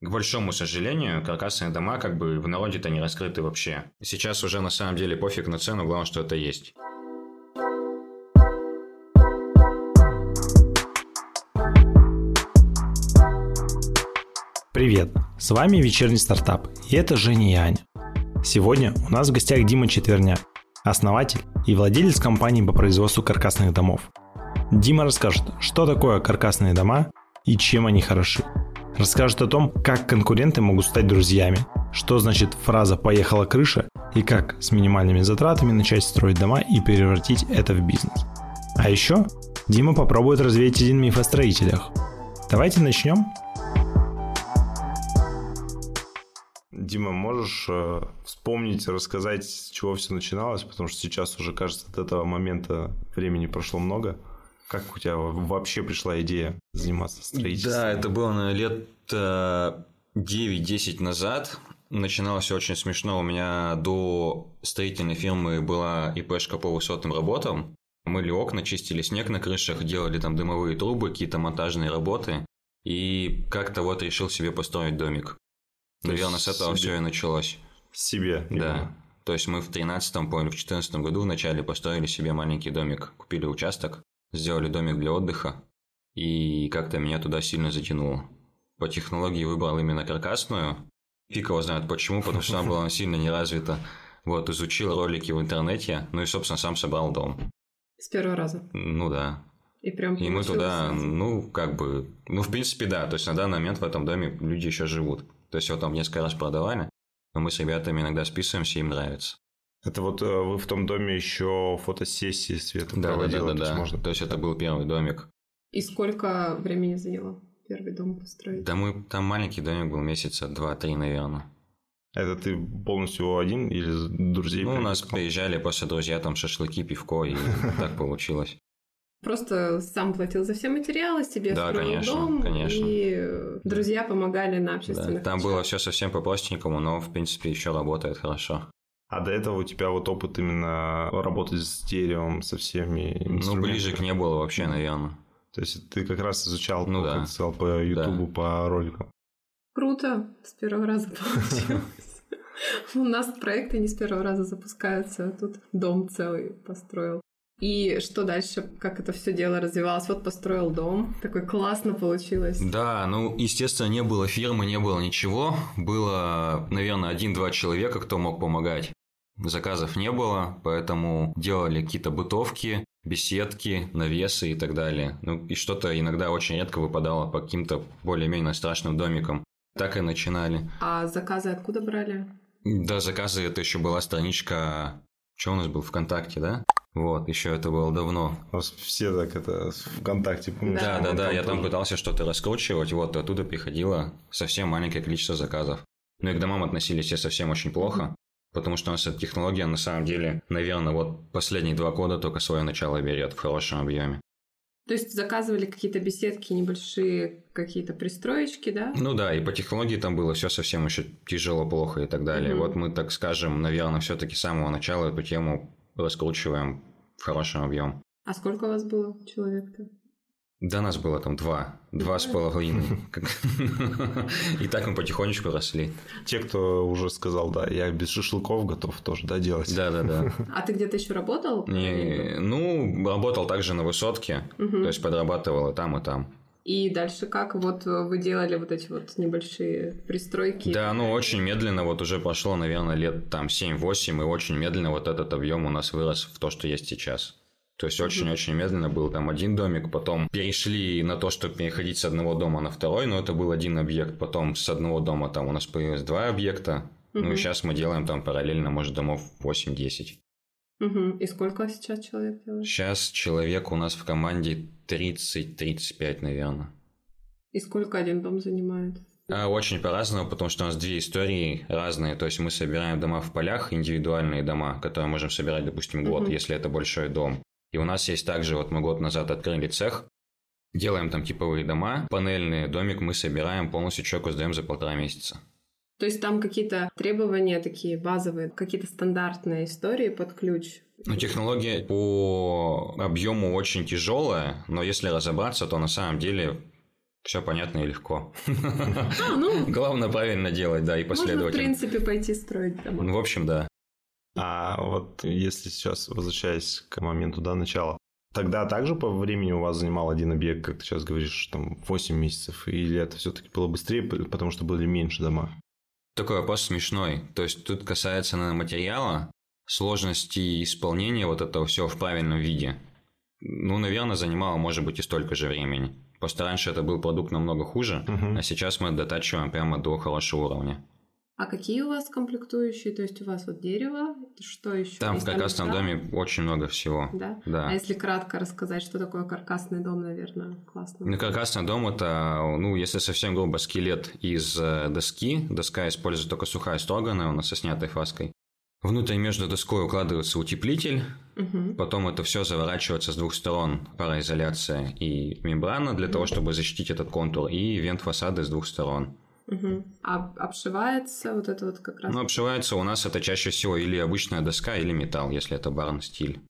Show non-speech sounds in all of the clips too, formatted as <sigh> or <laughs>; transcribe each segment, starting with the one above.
К большому сожалению, каркасные дома как бы в народе-то не раскрыты вообще. Сейчас уже на самом деле пофиг на цену, главное, что это есть. Привет, с вами вечерний стартап, и это Женя и Аня. Сегодня у нас в гостях Дима Четверняк, основатель и владелец компании по производству каркасных домов. Дима расскажет, что такое каркасные дома и чем они хороши – расскажет о том, как конкуренты могут стать друзьями, что значит фраза «поехала крыша» и как с минимальными затратами начать строить дома и превратить это в бизнес. А еще Дима попробует развеять один миф о строителях. Давайте начнем. Дима, можешь э, вспомнить, рассказать, с чего все начиналось? Потому что сейчас уже, кажется, от этого момента времени прошло много. Как у тебя вообще пришла идея заниматься строительством? Да, это было, наверное, лет 9-10 э, назад. Начиналось все очень смешно. У меня до строительной фирмы была ИПшка по высотным работам. Мыли окна, чистили снег на крышах, делали там дымовые трубы, какие-то монтажные работы. И как-то вот решил себе построить домик. То Наверное, с этого себе... все и началось. Себе? Да. То есть мы в 13-м, помню, в 14 году вначале построили себе маленький домик, купили участок, сделали домик для отдыха, и как-то меня туда сильно затянуло. По технологии выбрал именно каркасную. Фиг его знает почему, потому что она была <laughs> сильно не развита. Вот, изучил ролики в интернете, ну и, собственно, сам собрал дом. С первого раза? Ну да. И прям И мы туда, сразу. ну, как бы, ну, в принципе, да. То есть, на данный момент в этом доме люди еще живут. То есть, его там несколько раз продавали, но мы с ребятами иногда списываемся, им нравится. Это вот э, вы в том доме еще фотосессии светом да, проводили? Да, да, да. То есть, можно... то есть это был первый домик. И сколько времени заняло первый дом построить? Да мы там маленький домик был месяца два-три, наверное. Это ты полностью один или друзей? Ну, у нас приезжали после друзья, там шашлыки, пивко, и <laughs> так получилось. Просто сам платил за все материалы, себе да, строил конечно, дом, конечно. и друзья помогали на общественных да, Там было все совсем по-простенькому, но, в принципе, еще работает хорошо. А до этого у тебя вот опыт именно работать с деревом, со всеми Ну, ближе к не было вообще, наверное. То есть ты как раз изучал, ну, да. сказал, по Ютубу, да. по роликам. Круто, с первого раза получилось. У нас проекты не с первого раза запускаются, а тут дом целый построил. И что дальше, как это все дело развивалось? Вот построил дом, такой классно получилось. Да, ну, естественно, не было фирмы, не было ничего. Было, наверное, один-два человека, кто мог помогать. Заказов не было, поэтому делали какие-то бытовки, беседки, навесы и так далее. Ну и что-то иногда очень редко выпадало по каким-то более-менее страшным домикам. Так и начинали. А заказы откуда брали? Да, заказы это еще была страничка. Что у нас был ВКонтакте, да? Вот, еще это было давно. Все так это ВКонтакте, помнишь? Да, да, да, я там пытался что-то раскручивать, вот оттуда приходило совсем маленькое количество заказов. Ну и к домам относились все совсем очень плохо. Потому что у нас эта технология, на самом деле, наверное, вот последние два года только свое начало берет в хорошем объеме. То есть заказывали какие-то беседки, небольшие какие-то пристроечки, да? Ну да, и по технологии там было все совсем еще тяжело, плохо и так далее. Mm-hmm. Вот мы, так скажем, наверное, все-таки с самого начала эту тему раскручиваем в хорошем объеме. А сколько у вас было человек-то? Да нас было там два, два с половиной. <laughs> И так мы потихонечку росли. Те, кто уже сказал, да, я без шашлыков готов тоже, да, делать. Да, да, да. <laughs> А ты где-то еще работал? Не, ну, работал также на высотке, то есть подрабатывал и там, и там. И дальше как? Вот вы делали вот эти вот небольшие пристройки? Да, ну очень медленно, вот уже прошло, наверное, лет там 7-8, и очень медленно вот этот объем у нас вырос в то, что есть сейчас. То есть очень-очень медленно был там один домик, потом перешли на то, чтобы переходить с одного дома на второй, но это был один объект, потом с одного дома там у нас появилось два объекта, угу. ну и сейчас мы делаем там параллельно, может, домов 8-10. Угу. И сколько сейчас человек делает? Сейчас человек у нас в команде 30-35, наверное. И сколько один дом занимает? А, очень по-разному, потому что у нас две истории разные. То есть мы собираем дома в полях, индивидуальные дома, которые можем собирать, допустим, год, угу. если это большой дом. И у нас есть также, вот мы год назад открыли цех, делаем там типовые дома, панельный домик мы собираем, полностью человеку сдаем за полтора месяца. То есть там какие-то требования такие базовые, какие-то стандартные истории под ключ? Ну, технология по объему очень тяжелая, но если разобраться, то на самом деле Все понятно и легко. А, ну, <laughs> Главное правильно делать, да, и можно, в последовательно. принципе, пойти строить дома. Ну, в общем, да. А вот если сейчас, возвращаясь к моменту, да, начала, тогда также по времени у вас занимал один объект, как ты сейчас говоришь, там 8 месяцев, или это все-таки было быстрее, потому что были меньше дома? Такой вопрос смешной. То есть тут касается материала, сложности исполнения вот этого всего в правильном виде. Ну, наверное, занимало, может быть, и столько же времени. Просто раньше это был продукт намного хуже, Мгм. а сейчас мы дотачиваем прямо до хорошего уровня. А какие у вас комплектующие? То есть у вас вот дерево, что еще? Там в каркасном доме очень много всего. Да? Да. А если кратко рассказать, что такое каркасный дом, наверное, классно. Ну, каркасный дом это, ну, если совсем грубо, скелет из э, доски. Доска используется только сухая строганная, у нас со снятой фаской. Внутрь между доской укладывается утеплитель, Мгм. потом это все заворачивается с двух сторон, пароизоляция и мембрана для того, чтобы защитить этот контур, и вент фасада с двух сторон. Мгм. А обшивается вот это вот как раз. Ну, обшивается у нас это чаще всего или обычная доска, или металл, если это барн стиль.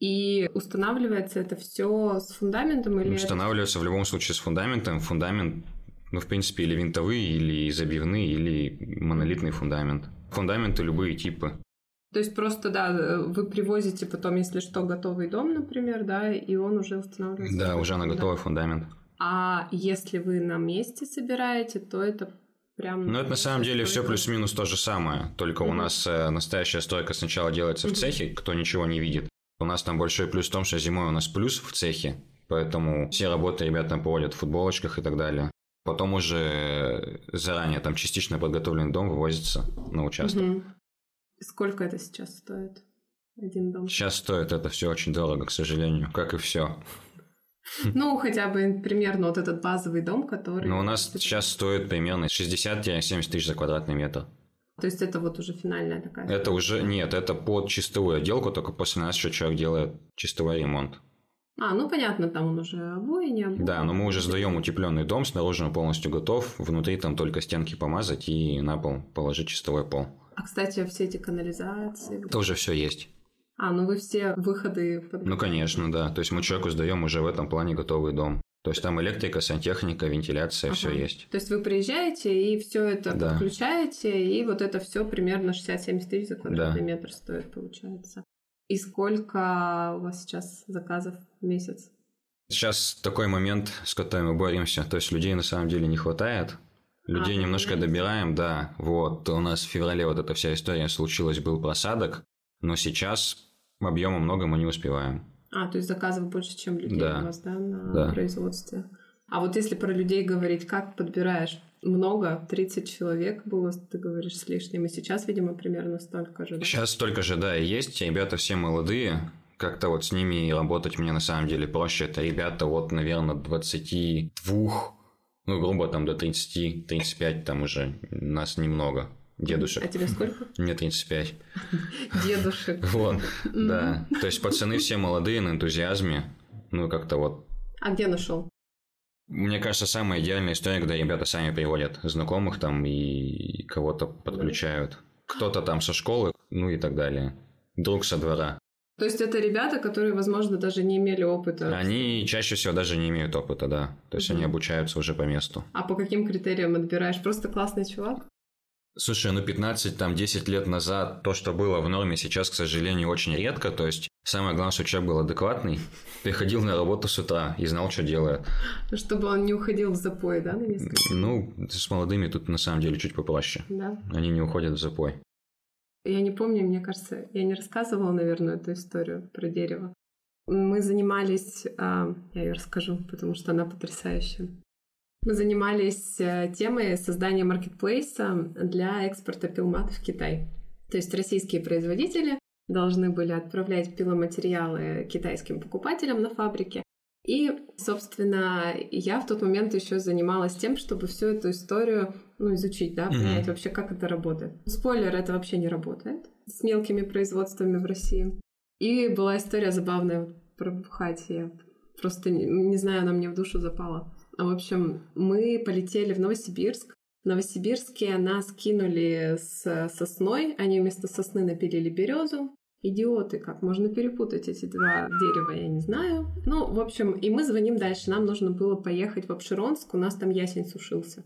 И устанавливается это все с фундаментом или... Устанавливается в любом случае с фундаментом. Фундамент, ну, в принципе, или винтовые, или забивные, или монолитный фундамент. Фундаменты любые типы. То есть просто, да, вы привозите потом, если что, готовый дом, например, да, и он уже устанавливается. Да, уже на готовый фундамент. А если вы на месте собираете, то это прям... Ну, это на самом деле все плюс-минус то же самое. Только у Мгм. нас э, настоящая стройка сначала делается в Мгм. цехе, кто ничего не видит. У нас там большой плюс в том, что зимой у нас плюс в цехе, поэтому все работы ребята там проводят в футболочках и так далее. Потом уже заранее там частично подготовленный дом вывозится на участок. Мгм. Сколько это сейчас стоит? Один дом. Сейчас стоит это все очень дорого, к сожалению, как и все. Ну, хотя бы примерно вот этот базовый дом, который... Но у нас сейчас стоит примерно 60-70 тысяч за квадратный метр. То есть это вот уже финальная такая... Это уже нет, это под чистовую отделку, только после нас еще человек делает чистовой ремонт. А, ну понятно, там он уже обои, не обои. Да, но мы уже сдаем утепленный дом, снаружи он полностью готов, внутри там только стенки помазать и на пол положить чистовой пол. А, кстати, все эти канализации... Это уже все есть. А, ну вы все выходы... Ну, конечно, да. То есть мы человеку сдаем уже в этом плане готовый дом. То есть там электрика, сантехника, вентиляция, все Ага. есть. То есть вы приезжаете и все это Да. подключаете, и вот это все примерно 60-70 тысяч за квадратный метр стоит, получается. И сколько у вас сейчас заказов в месяц? Сейчас такой момент, с которым мы боремся. То есть людей на самом деле не хватает. Людей А, немножко понимаете? добираем, да. Вот у нас в феврале вот эта вся история случилась, был просадок. Но сейчас объема много мы не успеваем. А, то есть заказов больше, чем людей Да. у вас, да, на Да. производстве. А вот если про людей говорить, как подбираешь? Много, 30 человек было, ты говоришь, с лишним, и сейчас, видимо, примерно столько же, да? Сейчас столько же, да, и есть. Ребята все молодые. Как-то вот с ними работать мне на самом деле проще. Это ребята от, наверное, 22, ну, грубо там до 30-35, там уже нас немного. Дедушек. А тебе сколько? Мне 35. Дедушек. Вот, да. То есть пацаны все молодые, на энтузиазме. Ну, как-то вот. А где нашел? Мне кажется, самая идеальная история, когда ребята сами приводят знакомых там и кого-то подключают. Кто-то там со школы, ну и так далее. Друг со двора. То есть это ребята, которые, возможно, даже не имели опыта. Они чаще всего даже не имеют опыта, да. То есть Мгм. они обучаются уже по месту. А по каким критериям отбираешь? Просто классный чувак? Слушай, ну 15, там 10 лет назад то, что было в норме, сейчас, к сожалению, очень редко. То есть самое главное, что человек был адекватный, <laughs> приходил на работу с утра и знал, что делает. Чтобы он не уходил в запой, да, на несколько? Ну, с молодыми тут на самом деле чуть попроще. Да. Они не уходят в запой. Я не помню, мне кажется, я не рассказывала, наверное, эту историю про дерево. Мы занимались, а, я ее расскажу, потому что она потрясающая. Мы занимались э, темой создания маркетплейса для экспорта пилмат в Китай. То есть российские производители должны были отправлять пиломатериалы китайским покупателям на фабрике. И, собственно, я в тот момент еще занималась тем, чтобы всю эту историю ну, изучить, да, понять вообще, как это работает. Спойлер, это вообще не работает с мелкими производствами в России. И была история забавная про бухать. Я просто не, не знаю, она мне в душу запала. А, В общем, мы полетели в Новосибирск. В Новосибирске нас кинули с сосной. Они вместо сосны напилили березу. идиоты, как можно перепутать эти два дерева, я не знаю. Ну, в общем, и мы звоним дальше. Нам нужно было поехать в Обширонск, у нас там ясень сушился.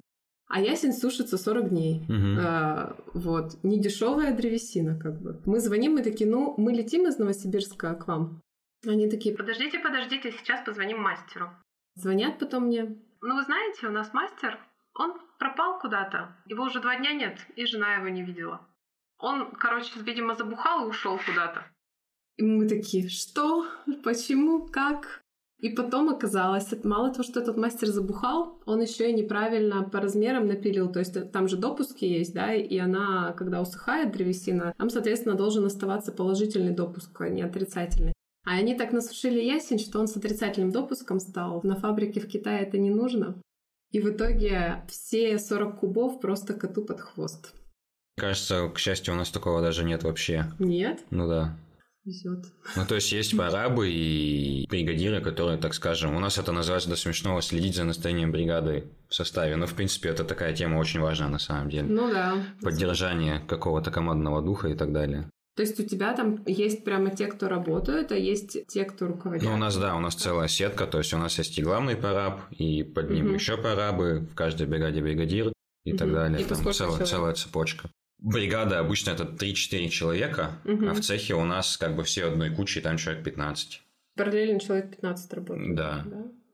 А ясень сушится 40 дней. Мгм. А, вот. Не дешевая древесина, как бы. Мы звоним, мы такие, ну, мы летим из Новосибирска к вам. Они такие, подождите, подождите, сейчас позвоним мастеру. Звонят потом мне. Ну, вы знаете, у нас мастер, он пропал куда-то. Его уже два дня нет, и жена его не видела. Он, короче, видимо, забухал и ушел куда-то. И мы такие, что? Почему? Как? И потом оказалось, мало того, что этот мастер забухал, он еще и неправильно по размерам напилил. То есть там же допуски есть, да, и она, когда усыхает древесина, там, соответственно, должен оставаться положительный допуск, а не отрицательный. А они так насушили ясень, что он с отрицательным допуском стал. На фабрике в Китае это не нужно. И в итоге все 40 кубов просто коту под хвост. Кажется, к счастью, у нас такого даже нет вообще. Нет? Ну да. Везет. Ну, то есть есть прорабы и бригадиры, которые, так скажем, у нас это называется до смешного следить за настроением бригады в составе. Но, в принципе, это такая тема очень важная на самом деле. Ну да. Поддержание какого-то командного духа и так далее. То есть у тебя там есть прямо те, кто работают, а есть те, кто руководят. Ну, у нас, да, у нас целая сетка, то есть у нас есть и главный прораб, и под ним Мгм. еще прорабы, в каждой бригаде бригадир и так Мгм. далее. И Там целая, человек? целая цепочка. Бригада обычно это 3-4 человека, Мгм. а в цехе у нас как бы все одной кучей, там человек 15. Параллельно человек 15 работает. Да.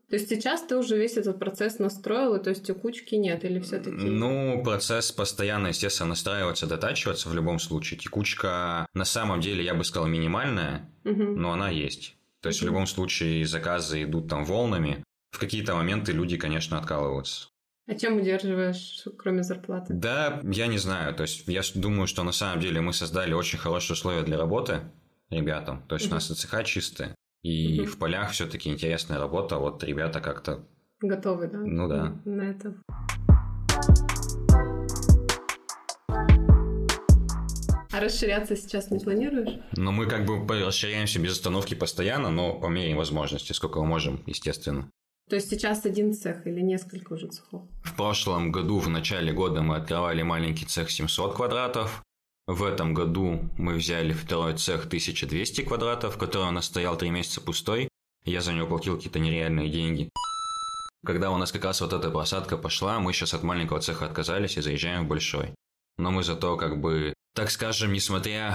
То есть сейчас ты уже весь этот процесс настроил, и то есть у кучки нет, или все-таки? Ну, процесс постоянно, естественно, настраиваться, дотачиваться в любом случае. Текучка на самом деле, я бы сказал, минимальная, но она есть. То есть в Мгм. любом случае заказы идут там волнами. В какие-то моменты люди, конечно, откалываются. А чем удерживаешь, кроме зарплаты? Да, я не знаю. То есть я думаю, что на самом деле мы создали очень хорошие условия для работы ребятам. То есть у Мгм. нас и цеха чистые, и Мгм. в полях все-таки интересная работа. Вот ребята как-то Готовы, да? Ну да. На это. А расширяться сейчас не планируешь? Но мы как бы расширяемся без остановки постоянно, но по мере возможности, сколько мы можем, естественно. То есть сейчас один цех или несколько уже цехов? В прошлом году, в начале года, мы открывали маленький цех 700 квадратов. В этом году мы взяли второй цех 1200 квадратов, который у нас стоял три месяца пустой. Я за него платил какие-то нереальные деньги. Когда у нас как раз вот эта просадка пошла, мы сейчас от маленького цеха отказались и заезжаем в большой. Но мы зато как бы, так скажем, несмотря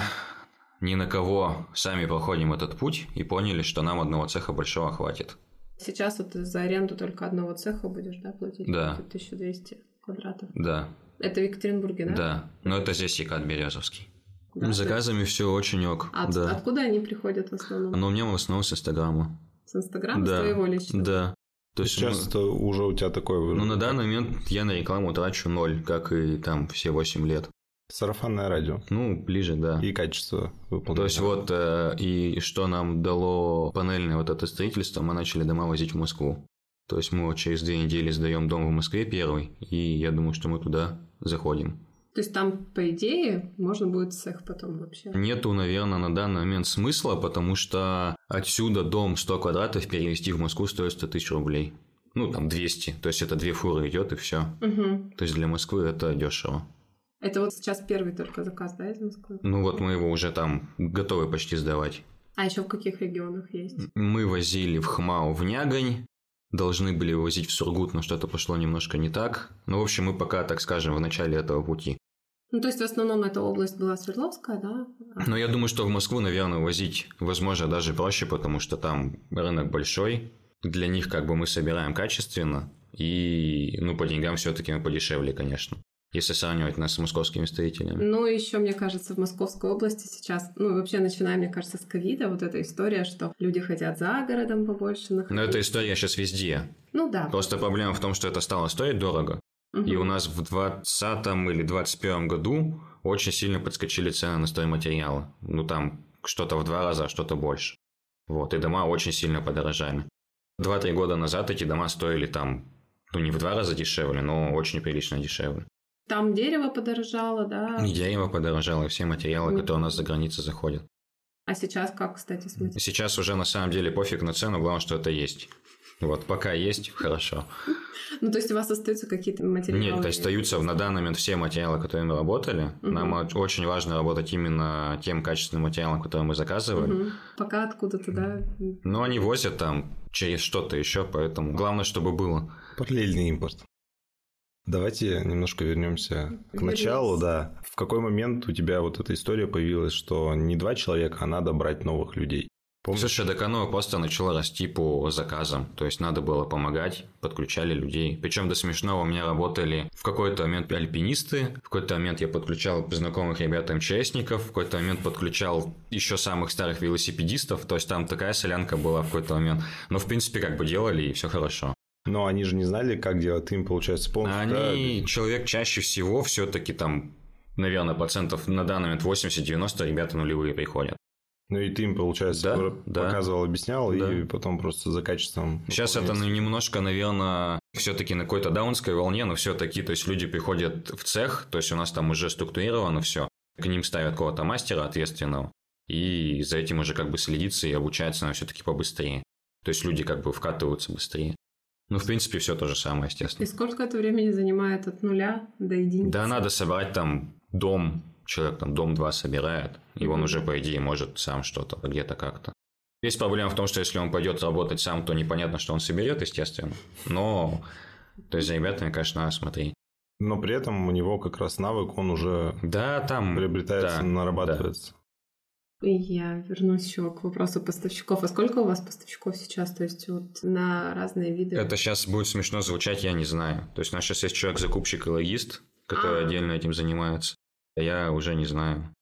ни на кого, сами проходим этот путь и поняли, что нам одного цеха большого хватит. Сейчас вот за аренду только одного цеха будешь, да, платить? Да. 1200 квадратов. Да, Это в Екатеринбурге, да? да. Но это здесь Екат Березовский. Да. С заказами все очень ок. А от- да. откуда они приходят в основном? Но у меня в основном с Инстаграма. С Инстаграма, да. с твоего личного? Да. То есть, Сейчас это уже у тебя такое... ну, ну, на данный момент я на рекламу трачу ноль, как и там все 8 лет. Сарафанное радио. Ну, ближе, да. И качество выполнения. То есть вот, э, и что нам дало панельное вот это строительство, мы начали дома возить в Москву. То есть мы вот через две недели сдаем дом в Москве первый, и я думаю, что мы туда заходим. То есть там, по идее, можно будет цех потом вообще? Нету, наверное, на данный момент смысла, потому что отсюда дом 100 квадратов перевести в Москву стоит 100 тысяч рублей. Ну, там 200, то есть это две фуры идет и все. Угу. То есть для Москвы это дешево. Это вот сейчас первый только заказ, да, из Москвы? Ну вот мы его уже там готовы почти сдавать. А еще в каких регионах есть? Мы возили в Хмау в Нягань, должны были возить в Сургут, но что-то пошло немножко не так. Ну, в общем, мы пока, так скажем, в начале этого пути. Ну, то есть в основном эта область была Свердловская, да? Но я думаю, что в Москву, наверное, возить, возможно, даже проще, потому что там рынок большой. Для них как бы мы собираем качественно, и, ну, по деньгам все-таки мы подешевле, конечно. Если сравнивать нас с московскими строителями. Ну, еще, мне кажется, в Московской области сейчас, ну, вообще, начиная, мне кажется, с ковида, вот эта история, что люди хотят за городом побольше находиться. Но эта история сейчас везде. Ну, да. Просто проблема в том, что это стало стоить дорого. Мгм. И у нас в 2020 или 2021 году очень сильно подскочили цены на стройматериалы. Ну, там что-то в два раза, а что-то больше. Вот, и дома очень сильно подорожали. Два-три года назад эти дома стоили там, ну, не в два раза дешевле, но очень прилично дешевле. Там дерево подорожало, да? И дерево подорожало, и все материалы, которые у нас за границей заходят. А сейчас как, кстати, смотрите? Сейчас уже на самом деле пофиг на цену, главное, что это есть. Вот, пока есть, хорошо. Ну, то есть у вас остаются какие-то материалы? Нет, остаются на данный момент все материалы, которые мы работали. Угу. Нам очень важно работать именно тем качественным материалом, который мы заказывали. Угу. Пока откуда-то, да? Но они возят там через что-то еще, поэтому главное, чтобы было. Параллельный импорт. Давайте немножко вернемся к началу, да. В какой момент у тебя вот эта история появилась, что не два человека, а надо брать новых людей? Помнишь? Слушай, так оно просто начало расти по заказам. То есть надо было помогать, подключали людей. Причем до смешного у меня работали в какой-то момент альпинисты, в какой-то момент я подключал знакомых ребят МЧСников, в какой-то момент подключал еще самых старых велосипедистов. То есть там такая солянка была в какой-то момент. Но в принципе как бы делали и все хорошо. Но они же не знали, как делать. Им, получается, полностью... Они, да? человек чаще всего все-таки там, наверное, процентов на данный момент 80-90 ребята нулевые приходят. Ну и ты им, получается, да, показывал, объяснял, да. и потом просто за качеством. Сейчас это ну, немножко, наверное, все-таки на какой-то даунской волне, но все-таки, то есть люди приходят в цех, то есть у нас там уже структурировано все, к ним ставят кого-то мастера ответственного, и за этим уже как бы следится и обучается на все-таки побыстрее. То есть люди как бы вкатываются быстрее. Ну, в принципе, все то же самое, естественно. И сколько это времени занимает от нуля до единицы? Да, надо собрать там дом человек там дом 2 собирает, и он уже, по идее, может сам что-то где-то как-то. Есть проблема в том, что если он пойдет работать сам, то непонятно, что он соберет, естественно. Но, то есть за ребятами, конечно, надо смотреть. Но при этом у него как раз навык, он уже да, там, приобретается, да, нарабатывается. Да. Я вернусь еще к вопросу поставщиков. А сколько у вас поставщиков сейчас? То есть вот на разные виды? Это сейчас будет смешно звучать, я не знаю. То есть у нас сейчас есть человек-закупщик и логист, который а. отдельно этим занимается. Я уже не знаю.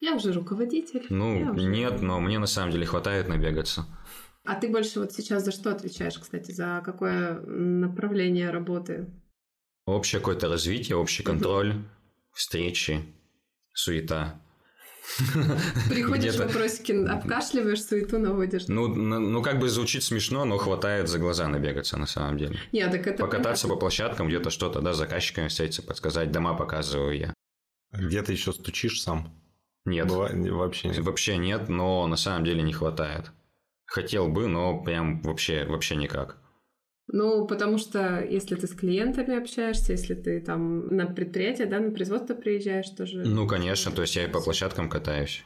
Я уже руководитель. Ну, уже... нет, но мне на самом деле хватает набегаться. А ты больше вот сейчас за что отвечаешь, кстати, за какое направление работы? Общее какое-то развитие, общий контроль, встречи, суета. <laughs> Приходишь, вопросики обкашливаешь, суету наводишь. Ну, ну, как бы звучит смешно, но хватает за глаза набегаться на самом деле. Нет, так это Покататься понятно. по площадкам, где-то что-то, да, с заказчиками встретиться, подсказать, дома показываю я. Где ты еще стучишь сам? Нет. Быва... Вообще нет. Вообще нет, но на самом деле не хватает. Хотел бы, но прям вообще, вообще никак. Ну, потому что если ты с клиентами общаешься, если ты там на предприятие, да, на производство приезжаешь тоже. Ну, конечно, то есть я и по площадкам катаюсь.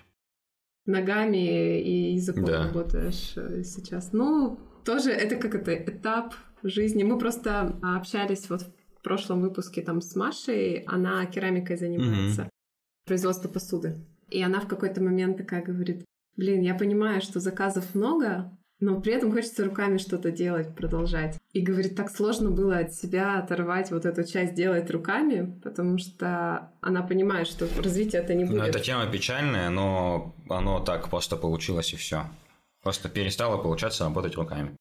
Ногами и языком да. работаешь э, сейчас. Ну, тоже это как это этап жизни. Мы просто общались вот в прошлом выпуске там с Машей, она керамикой занимается, mm-hmm. производство посуды. И она в какой-то момент такая говорит, блин, я понимаю, что заказов много, но при этом хочется руками что-то делать, продолжать. И говорит, так сложно было от себя оторвать вот эту часть делать руками, потому что она понимает, что развитие это не будет. Ну, эта тема печальная, но оно так просто получилось и все. Просто перестало получаться работать руками.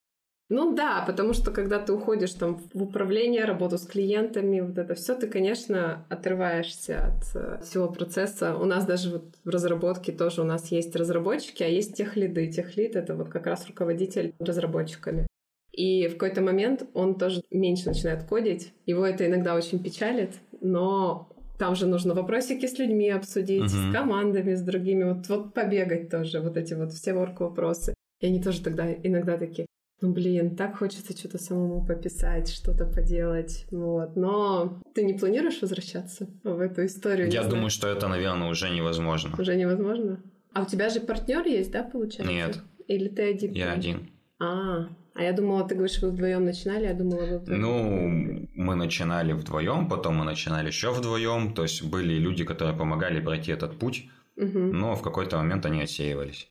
Ну да, потому что когда ты уходишь там в управление, работу с клиентами, вот это все, ты, конечно, отрываешься от э, всего процесса. У нас даже вот в разработке тоже у нас есть разработчики, а есть техлиды. Техлид — это вот как раз руководитель разработчиками. И в какой-то момент он тоже меньше начинает кодить. Его это иногда очень печалит, но там же нужно вопросики с людьми обсудить, uh-huh. с командами, с другими, вот, вот побегать тоже, вот эти вот все ворк-вопросы. И они тоже тогда иногда такие, ну, блин, так хочется что-то самому пописать, что-то поделать, вот. Но ты не планируешь возвращаться в эту историю? Я думаю, что это, наверное, уже невозможно. Уже невозможно? А у тебя же партнер есть, да, получается? Нет. Или ты один? Я один. А, а я думала, ты говоришь, вы вдвоем начинали, я думала, вы вдвоем. Ну, мы начинали вдвоем, потом мы начинали еще вдвоем. То есть были люди, которые помогали пройти этот путь, угу. но в какой-то момент они отсеивались.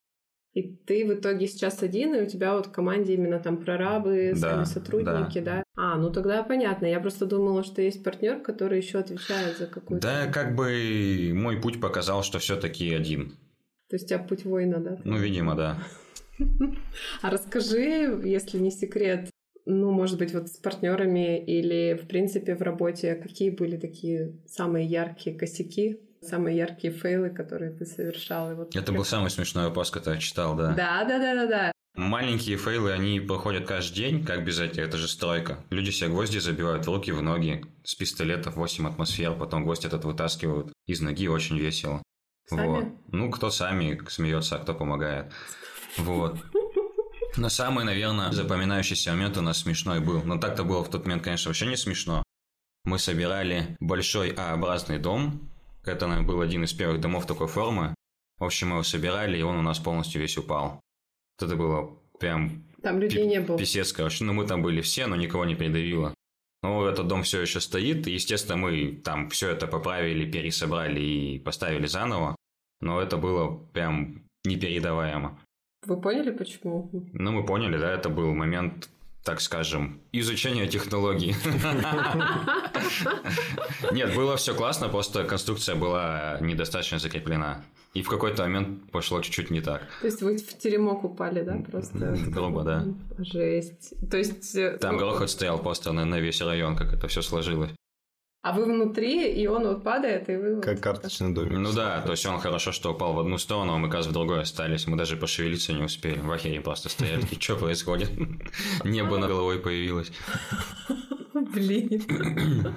И ты в итоге сейчас один, и у тебя вот в команде именно там прорабы, да, сами сотрудники, да. да? А, ну тогда понятно. Я просто думала, что есть партнер, который еще отвечает за какую-то. Да, как бы мой путь показал, что все-таки один. То есть у тебя путь воина, да? Ну, видимо, да. <laughs> А расскажи, если не секрет, ну, может быть, вот с партнерами или, в принципе, в работе, какие были такие самые яркие косяки самые яркие фейлы, которые ты совершал. И вот Это был самый смешной вопрос, который я читал, да. Да, да, да, да, да. Маленькие фейлы, они проходят каждый день, как без этого, это же стройка. Люди себе гвозди забивают в руки, в ноги, с пистолетов 8 атмосфер, потом гвоздь этот вытаскивают из ноги, очень весело. Сами? Вот. Ну, кто сами смеется, а кто помогает. Вот. Но самый, наверное, запоминающийся момент у нас смешной был. Но так-то было в тот момент, конечно, вообще не смешно. Мы собирали большой А-образный дом. Это, наверное, был один из первых домов такой формы. В общем, мы его собирали, и он у нас полностью весь упал. Это было прям Там людей не было. писец, короче. Ну, мы там были все, но никого не придавило. Но этот дом все еще стоит. и, Естественно, мы там все это поправили, пересобрали и поставили заново. Но это было прям непередаваемо. Вы поняли, почему? Ну, мы поняли, да, это был момент, так скажем, изучения технологий. Нет, было все классно, просто конструкция была недостаточно закреплена. И в какой-то момент пошло чуть-чуть не так. То есть вы в теремок упали, да, просто? Грубо, да. Жесть. То есть... э, Там ну, грохот стоял просто на, на весь район, как это все сложилось. А вы внутри, и он вот падает, и вы... вот- Как карточный домик. Ну да, то есть он хорошо, что упал в одну сторону, а мы, кажется, в другой остались. Мы даже пошевелиться не успели. В ахере просто стояли. И <laughs> что происходит? <laughs> Небо над головой появилось. Блин.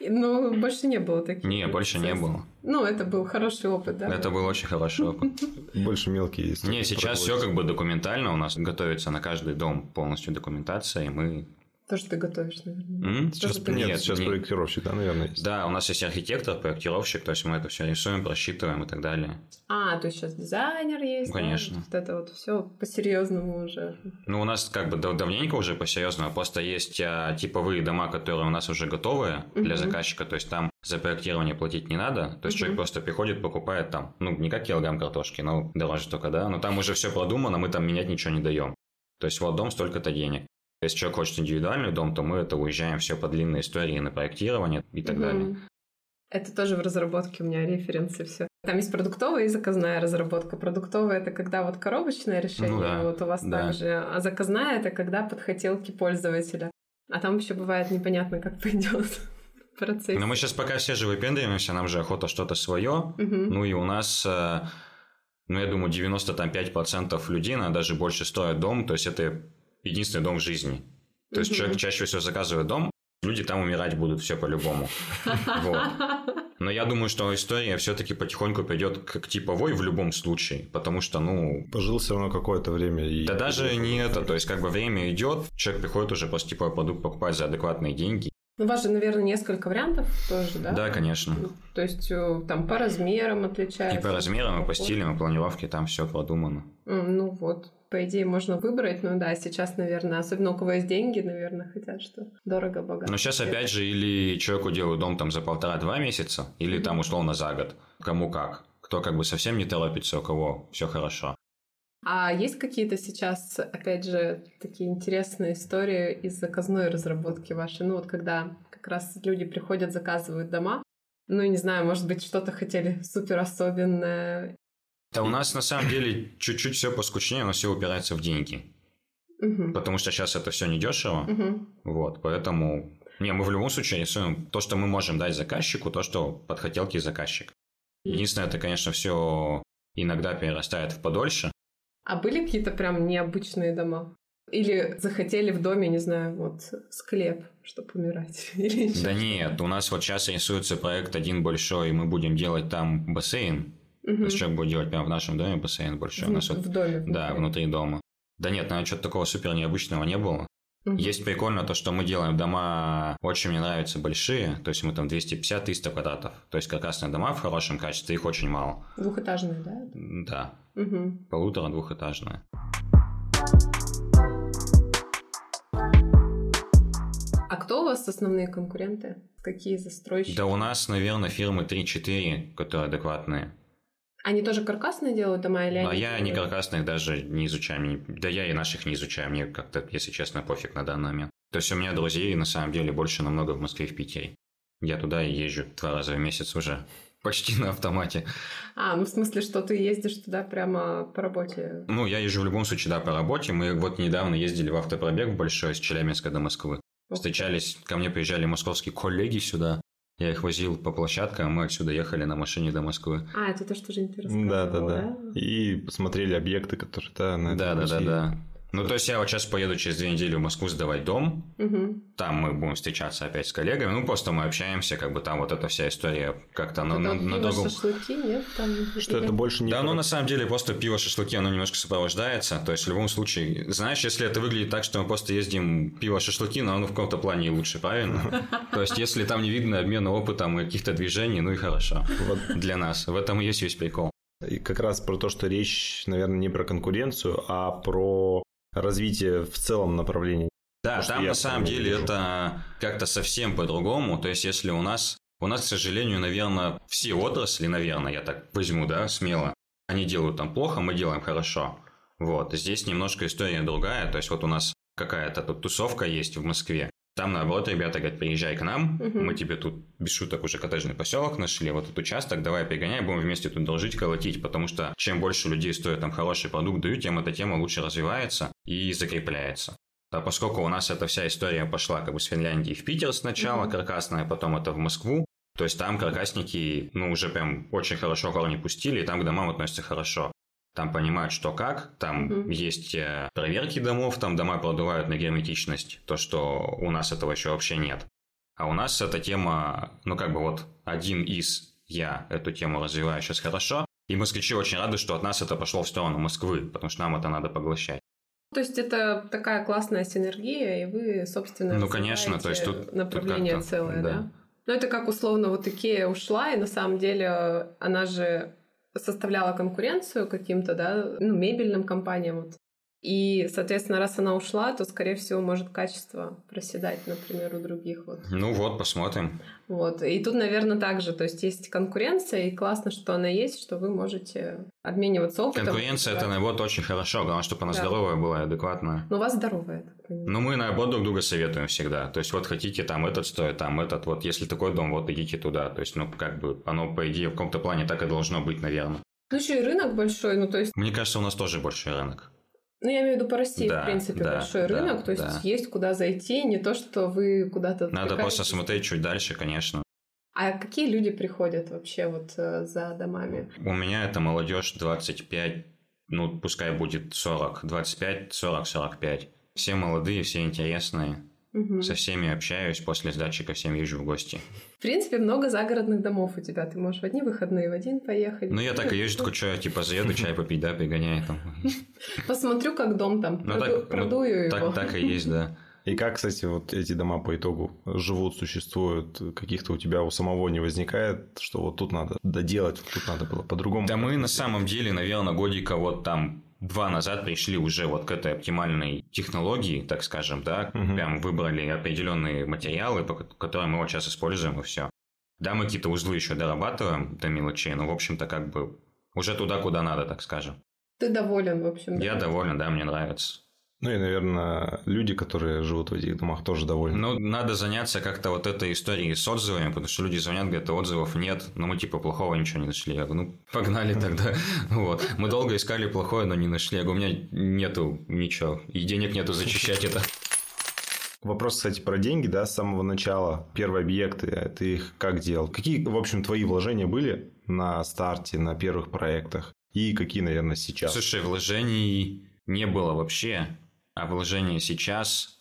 Ну, больше не было таких. Не, больше не было. Ну, это был хороший опыт, да? Это был очень хороший опыт. Больше мелкие есть. Не, сейчас все как бы документально. У нас готовится на каждый дом полностью документация, и мы... То, что ты готовишь, наверное. М? Сейчас, Тоже нет, сейчас не- проектировщик, да, наверное, есть. Да, у нас есть архитектор, проектировщик, то есть мы это все рисуем, просчитываем и так далее. А, то есть сейчас дизайнер есть, да? Конечно. Вот это вот все по-серьезному уже. Ну, у нас как бы дав- давненько уже по-серьезному, просто есть а, типовые дома, которые у нас уже готовые для Мгм. заказчика, то есть там за проектирование платить не надо, то есть Мгм. человек просто приходит, покупает там, ну, не как килограмм картошки, но дороже только, да, но там уже все продумано, мы там менять ничего не даем. То есть вот дом столько-то денег. Если человек хочет индивидуальный дом, то мы это уезжаем все по длинной истории на проектирование и так Мгм. далее. Это тоже в разработке у меня референсы все. Там есть продуктовая и заказная разработка. Продуктовая это когда вот коробочное решение, Ну да, вот у вас да. так же, а заказная это когда под хотелки пользователя. А там еще бывает непонятно, как <laughs> пойдет процесс. Но мы сейчас пока все же выпендриваемся, нам же охота что-то свое, Мгм. Ну и у нас, э, ну я думаю, 95% людей, наверное, даже больше строят дом, то есть это единственный дом в жизни. То есть человек чаще всего заказывает дом, люди там умирать будут все по-любому. <laughs> Но я думаю, что история все-таки потихоньку придет к, к типовой в любом случае, потому что, ну, Пожил все равно какое-то время. И... да даже не это, то есть как бы время идет, человек приходит уже просто типовой продукт покупать за адекватные деньги. Ну, у вас же, наверное, несколько вариантов тоже, да? Да, конечно. Ну, То есть э, там по размерам отличается. И по размерам, и по стилям, и планировке там все продумано. Ну вот, по идее, можно выбрать. Ну да, сейчас, наверное, особенно у кого есть деньги, наверное, хотят, что дорого-богато. Но сейчас опять же или человеку делают дом там за полтора-два месяца, или там условно за год. Кому как. Кто как бы совсем не торопится, у кого все хорошо. А есть какие-то сейчас, опять же, такие интересные истории из заказной разработки вашей? Ну вот когда как раз люди приходят, заказывают дома, ну, не знаю, может быть, что-то хотели супер особенное. Да у нас на самом деле чуть-чуть все поскучнее, но все упирается в деньги. Мгм. Потому что сейчас это все недешево. Мгм. Вот, поэтому... Не, мы в любом случае рисуем то, что мы можем дать заказчику, то, что под хотелки заказчик. Единственное, это, конечно, все иногда перерастает в подольше. А были какие-то прям необычные дома? Или захотели в доме, не знаю, вот склеп, чтобы умирать? <laughs> Или Да нет, у нас вот сейчас рисуется проект один большой, и мы будем делать там бассейн. То есть человек будет делать прямо в нашем доме бассейн большой. У В, нас вот, в доме. да, внутри дома. Да нет, наверное, что-то такого супер необычного не было. Мгм. Есть прикольно то, что мы делаем дома, очень мне нравятся большие, то есть мы там 250-300 квадратов. То есть каркасные дома в хорошем качестве, их очень мало. Двухэтажные, да? Да, Мгм. полутора-двухэтажные. А кто у вас основные конкуренты? Какие застройщики? Да у нас, наверное, фирмы 3-4, которые адекватные. Они тоже каркасные делают дома или А они я делают? каркасных даже не изучаю. не- Да я и наших не изучаю. Мне как-то, если честно, пофиг на данный момент. То есть у меня друзей на самом деле больше намного в Москве и в Питере. Я туда езжу два раза в месяц уже. <laughs> Почти на автомате. А, ну в смысле, что ты ездишь туда прямо по работе? Ну, я езжу в любом случае, да, по работе. Мы вот недавно ездили в автопробег большой с Челябинска до Москвы. Встречались, ко мне приезжали московские коллеги сюда. Я их возил по площадкам, а мы отсюда ехали на машине до Москвы. А, это то, что же интересно. Да, да, да. И посмотрели объекты, которые, да, на Да, да, да, да. Ну, то есть я вот сейчас поеду через две недели в Москву сдавать дом. Угу. Там мы будем встречаться опять с коллегами. Ну, просто мы общаемся, как бы там вот эта вся история как-то на, на, на другом... шашлыки, нет? Там... Что это больше не Да, ну на самом деле просто пиво, шашлыки, оно немножко сопровождается. То есть в любом случае, знаешь, если это выглядит так, что мы просто ездим пиво, шашлыки, но оно в каком-то плане и лучше, правильно? <laughs> То есть если там не видно обмена опытом и каких-то движений, ну и хорошо. Вот для нас. В этом и есть весь прикол. И как раз про то, что речь, наверное, не про конкуренцию, а про развитие в целом направлении. Да, То, что там на самом деле вижу. это как-то совсем по-другому. То есть если у нас, у нас, к сожалению, наверное, все отрасли, наверное, я так возьму, да, смело, они делают там плохо, мы делаем хорошо. Вот, здесь немножко история другая. То есть вот у нас какая-то тут тусовка есть в Москве. Там, наоборот, ребята говорят, приезжай к нам, Мгм. мы тебе тут, без шуток, уже коттеджный поселок нашли, вот этот участок, давай пригоняй, будем вместе тут дружить, колотить, потому что чем больше людей стоит там хороший продукт дают, тем эта тема лучше развивается и закрепляется. А поскольку у нас эта вся история пошла как бы с Финляндии в Питер сначала, Мгм. каркасная, потом это в Москву, то есть там каркасники, ну, уже прям очень хорошо корни пустили, и там к домам относятся хорошо. Там понимают, что как, там Мгм. есть э, проверки домов, там дома продувают на герметичность, то, что у нас этого еще вообще нет. А у нас эта тема, ну, как бы вот один из я эту тему развиваю сейчас хорошо, и москвичи очень рады, что от нас это пошло в сторону Москвы, потому что нам это надо поглощать. То есть это такая классная синергия, и вы, собственно, Ну, конечно, то есть тут- направление тут целое, да. да? Ну, это как условно вот Икея ушла, и на самом деле она же составляла конкуренцию каким-то, да, ну, мебельным компаниям. Вот. И, соответственно, раз она ушла, то, скорее всего, может качество проседать, например, у других. Вот. Ну вот, посмотрим. Вот. И тут, наверное, также, то есть есть конкуренция, и классно, что она есть, что вы можете обмениваться опытом. Конкуренция это, наоборот, очень хорошо. Главное, чтобы она Да. здоровая была и адекватная. Но у вас здоровая. Ну, мы, наоборот, друг друга советуем всегда. То есть, вот хотите там этот стоит, там этот. Вот если такой дом, вот идите туда. То есть, ну, как бы, оно, по идее, в каком-то плане так и должно быть, наверное. Ну, еще и рынок большой, ну, то есть Мне кажется, у нас тоже большой рынок. Ну, я имею в виду по России, Да, в принципе, да, большой да, рынок, то есть да. есть куда зайти, не то, что вы куда-то... Надо просто смотреть чуть дальше, конечно. А какие люди приходят вообще вот э, за домами? У меня это молодежь 25, ну, пускай будет 40, 25, 40, 45. Все молодые, все интересные. Мгм. Со всеми общаюсь, после сдачи ко всем езжу в гости. В принципе, много загородных домов у тебя. Ты можешь в одни выходные в один поехать. Ну, я так и езжу, такой, что, типа, заеду, чай попить, да, пригоняй там. <laughs> Посмотрю, как дом там. Ну, проду- так, ну, продую его. так, так и есть, да. И как, кстати, вот эти дома по итогу живут, существуют? Каких-то у тебя у самого не возникает, что вот тут надо доделать, вот тут надо было по-другому? Да мы на самом деле, наверное, годика вот там два назад пришли уже вот к этой оптимальной технологии, так скажем, да, Мгм. прям выбрали определенные материалы, по ко- которые мы вот сейчас используем, и все. Да, мы какие-то узлы еще дорабатываем до мелочей, но, в общем-то, как бы уже туда, куда надо, так скажем. Ты доволен, в общем. да? Я доволен, да, мне нравится. Ну и, наверное, люди, которые живут в этих домах, тоже довольны. Ну, надо заняться как-то вот этой историей с отзывами, потому что люди звонят, говорят, отзывов нет, но мы типа плохого ничего не нашли. Я говорю, ну, погнали тогда. <laughs> Вот. Мы долго искали плохое, но не нашли. Я говорю, у меня нету ничего, и денег нету зачищать это. Вопрос, кстати, про деньги, да, с самого начала. Первые объекты, ты их как делал? Какие, в общем, твои вложения были на старте, на первых проектах? И какие, наверное, сейчас? Слушай, вложений не было вообще, а вложений сейчас,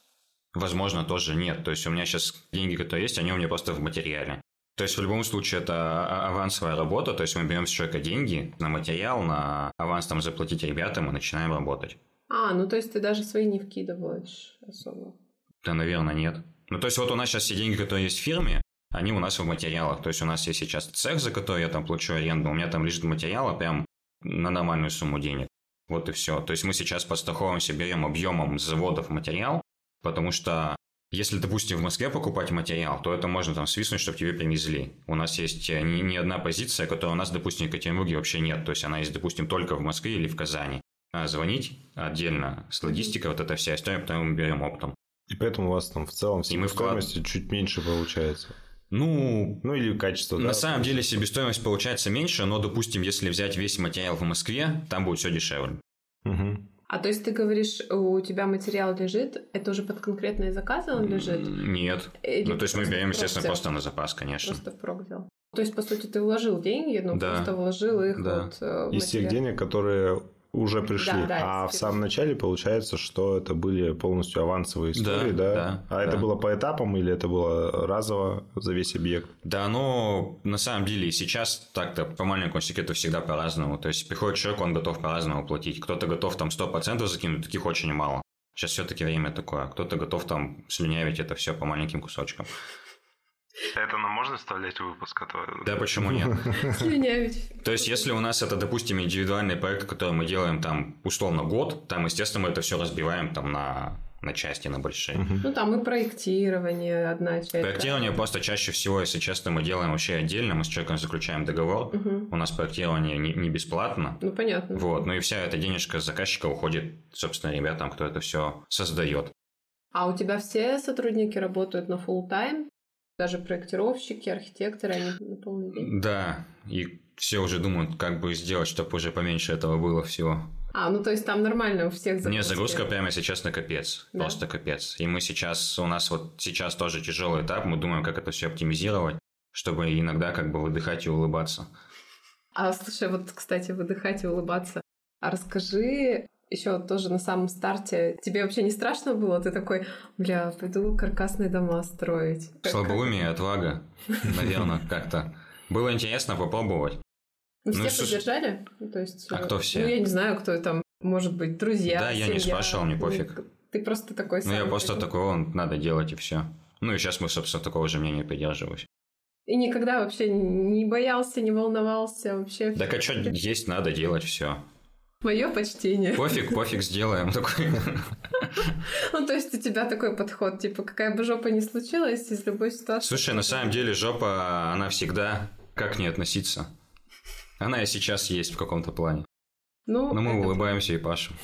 возможно, тоже нет. То есть у меня сейчас деньги, которые есть, они у меня просто в материале. То есть в любом случае это а- авансовая работа, то есть мы берем с человека деньги на материал, на аванс там заплатить ребятам и начинаем работать. А, ну то есть ты даже свои не вкидываешь особо. Да, наверное, нет. Ну, то есть вот у нас сейчас все деньги, которые есть в фирме, они у нас в материалах. То есть у нас есть сейчас цех, за который я там плачу аренду, у меня там лежит материалы прям на нормальную сумму денег. Вот и все. То есть мы сейчас подстраховываемся, берем объемом заводов материал, потому что если, допустим, в Москве покупать материал, то это можно там свистнуть, чтобы тебе привезли. У нас есть э, ни, ни одна позиция, которая у нас, допустим, в Екатеринбурге вообще нет. То есть она есть, допустим, только в Москве или в Казани. А звонить отдельно с логистикой, вот эта вся история, потом мы берем оптом. И поэтому у вас там в целом И мы вклад- чуть меньше получается. Ну, Ну или качество, на да? самом деле себестоимость получается меньше, но, допустим, если взять весь материал в Москве, там будет все дешевле. Мгм. А то есть ты говоришь, у тебя материал лежит, это уже под конкретные заказы он лежит? Нет. Или ну, то есть мы берем, естественно, взял? просто на запас, конечно. Просто впрок взял. То есть, по сути, ты вложил деньги, но Да. просто вложил их Да. вот э, в Из тех материал. денег, которые уже пришли. Да, да, а в самом начале получается, что это были полностью авансовые истории, да? Да, да, а это да. было по этапам или это было разово за весь объект? Да, ну, на самом деле, сейчас так-то по маленькому секрету всегда по-разному. То есть, приходит человек, он готов по-разному платить. Кто-то готов там 100% закинуть, таких очень мало. Сейчас все-таки время такое. Кто-то готов там слюнявить это все по маленьким кусочкам. Это нам можно вставлять в выпуск? Да, почему <laughs> нет? То есть, если у нас это, допустим, индивидуальный проект, который мы делаем там условно год, там, естественно, мы это все разбиваем там на, на части, на большие. Ну, там и проектирование одна часть. да. Проектирование просто чаще всего, если честно, мы делаем вообще отдельно, мы с человеком заключаем договор, Мгм. у нас проектирование не, не бесплатно, Ну, понятно. вот, ну и вся эта денежка заказчика уходит, собственно, ребятам, кто это все создает. А у тебя все сотрудники работают на full тайм Даже проектировщики, архитекторы, они на полный день? Да, и все уже думают, как бы сделать, чтобы уже поменьше этого было всего. А, ну то есть там нормально у всех загрузки? Не, загрузка прямо, если честно, капец. Да? Просто капец. И мы сейчас, у нас вот сейчас тоже тяжелый этап, мы думаем, как это все оптимизировать, чтобы иногда как бы выдыхать и улыбаться. А слушай, вот, кстати, выдыхать и улыбаться. А расскажи еще тоже на самом старте, тебе вообще не страшно было? Ты такой, бля, пойду каркасные дома строить. Как- Слабоумие, отвага, наверное, <laughs> как-то. Было интересно попробовать. Ну, Ну, все поддержали? Ну, то есть, а э, кто все? Ну, я не знаю, кто там, может быть, друзья, Да, я не спрашивал, мне Ну, пофиг. Ты просто такой Ну, я просто такой. он, надо делать и все. Ну, и сейчас мы, собственно, такого же мнения придерживаюсь. И никогда вообще не боялся, не волновался вообще. Так а что есть, надо делать все. Мое почтение. Пофиг, пофиг сделаем. Такой. <laughs> Ну, то есть у тебя такой подход, типа, какая бы жопа ни случилась, из любой ситуации... Слушай, на самом деле жопа, она всегда, как не относиться. Она и сейчас есть в каком-то плане. Ну, Но мы улыбаемся и пашем.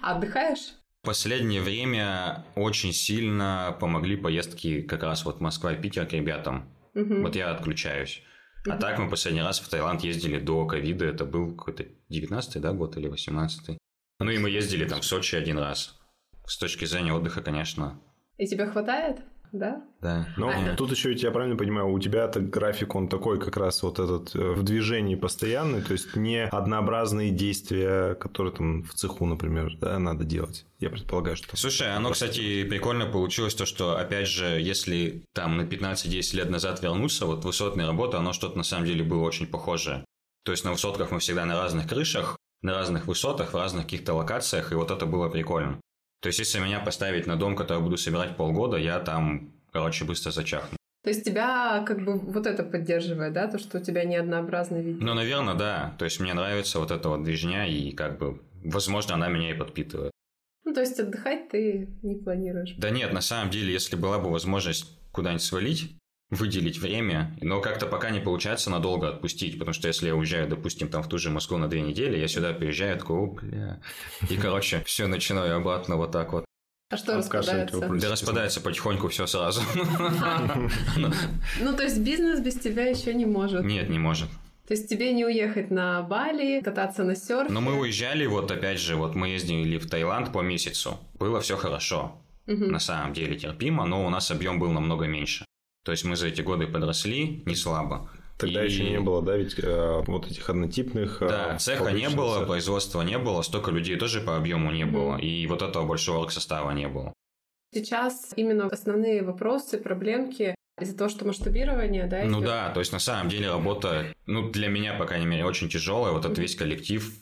А отдыхаешь? В последнее время очень сильно помогли поездки как раз вот Москва и Питер к ребятам. Мгм. Вот я отключаюсь. А так мы последний раз в Таиланд ездили до ковида. Это был какой-то 19-й, да, год или 18-й. Ну и мы ездили там в Сочи один раз. С точки зрения отдыха, конечно, И тебе хватает? Да? да. Ну, А. тут еще, я правильно понимаю, у тебя-то график, он такой как раз вот этот э, в движении постоянный, то есть не однообразные действия, которые там в цеху, например, да, надо делать. Я предполагаю, что... Слушай, оно, кстати, прикольно получилось то, что, опять же, если там на 15-10 лет назад вернуться, вот высотная работа, оно что-то на самом деле было очень похожее. То есть на высотках мы всегда на разных крышах, на разных высотах, в разных каких-то локациях, и вот это было прикольно. То есть если меня поставить на дом, который буду собирать полгода, я там, короче, быстро зачахну. То есть тебя как бы вот это поддерживает, да? То, что у тебя не однообразный вид. Ну, наверное, да. То есть мне нравится вот эта вот движня, и как бы, возможно, она меня и подпитывает. Ну, то есть отдыхать ты не планируешь. Да нет, на самом деле, если была бы возможность куда-нибудь свалить, выделить время, но как-то пока не получается надолго отпустить, потому что если я уезжаю, допустим, там в ту же Москву на две недели, я сюда приезжаю, такой, о, бля, и, короче, <laughs> все начинаю обратно вот так вот. А что распадается? Да распадается потихоньку все сразу. <laughs> Ну, то есть бизнес без тебя еще не может. Нет, не может. То есть тебе не уехать на Бали, кататься на серфе. Но мы уезжали, вот опять же, вот мы ездили в Таиланд по месяцу. Было все хорошо. Мгм. На самом деле терпимо, но у нас объем был намного меньше. То есть мы за эти годы подросли не слабо. Тогда И- еще не было, да, ведь э, вот этих однотипных... э, Да, цеха не было, цехов. производства не было, столько людей тоже по объему не было, и вот этого большого состава не было. Сейчас именно основные вопросы, проблемки из-за того, что масштабирование, да? Ну идёт. да, то есть на самом деле работа, ну для меня, по крайней мере, очень тяжелая. Вот этот весь коллектив,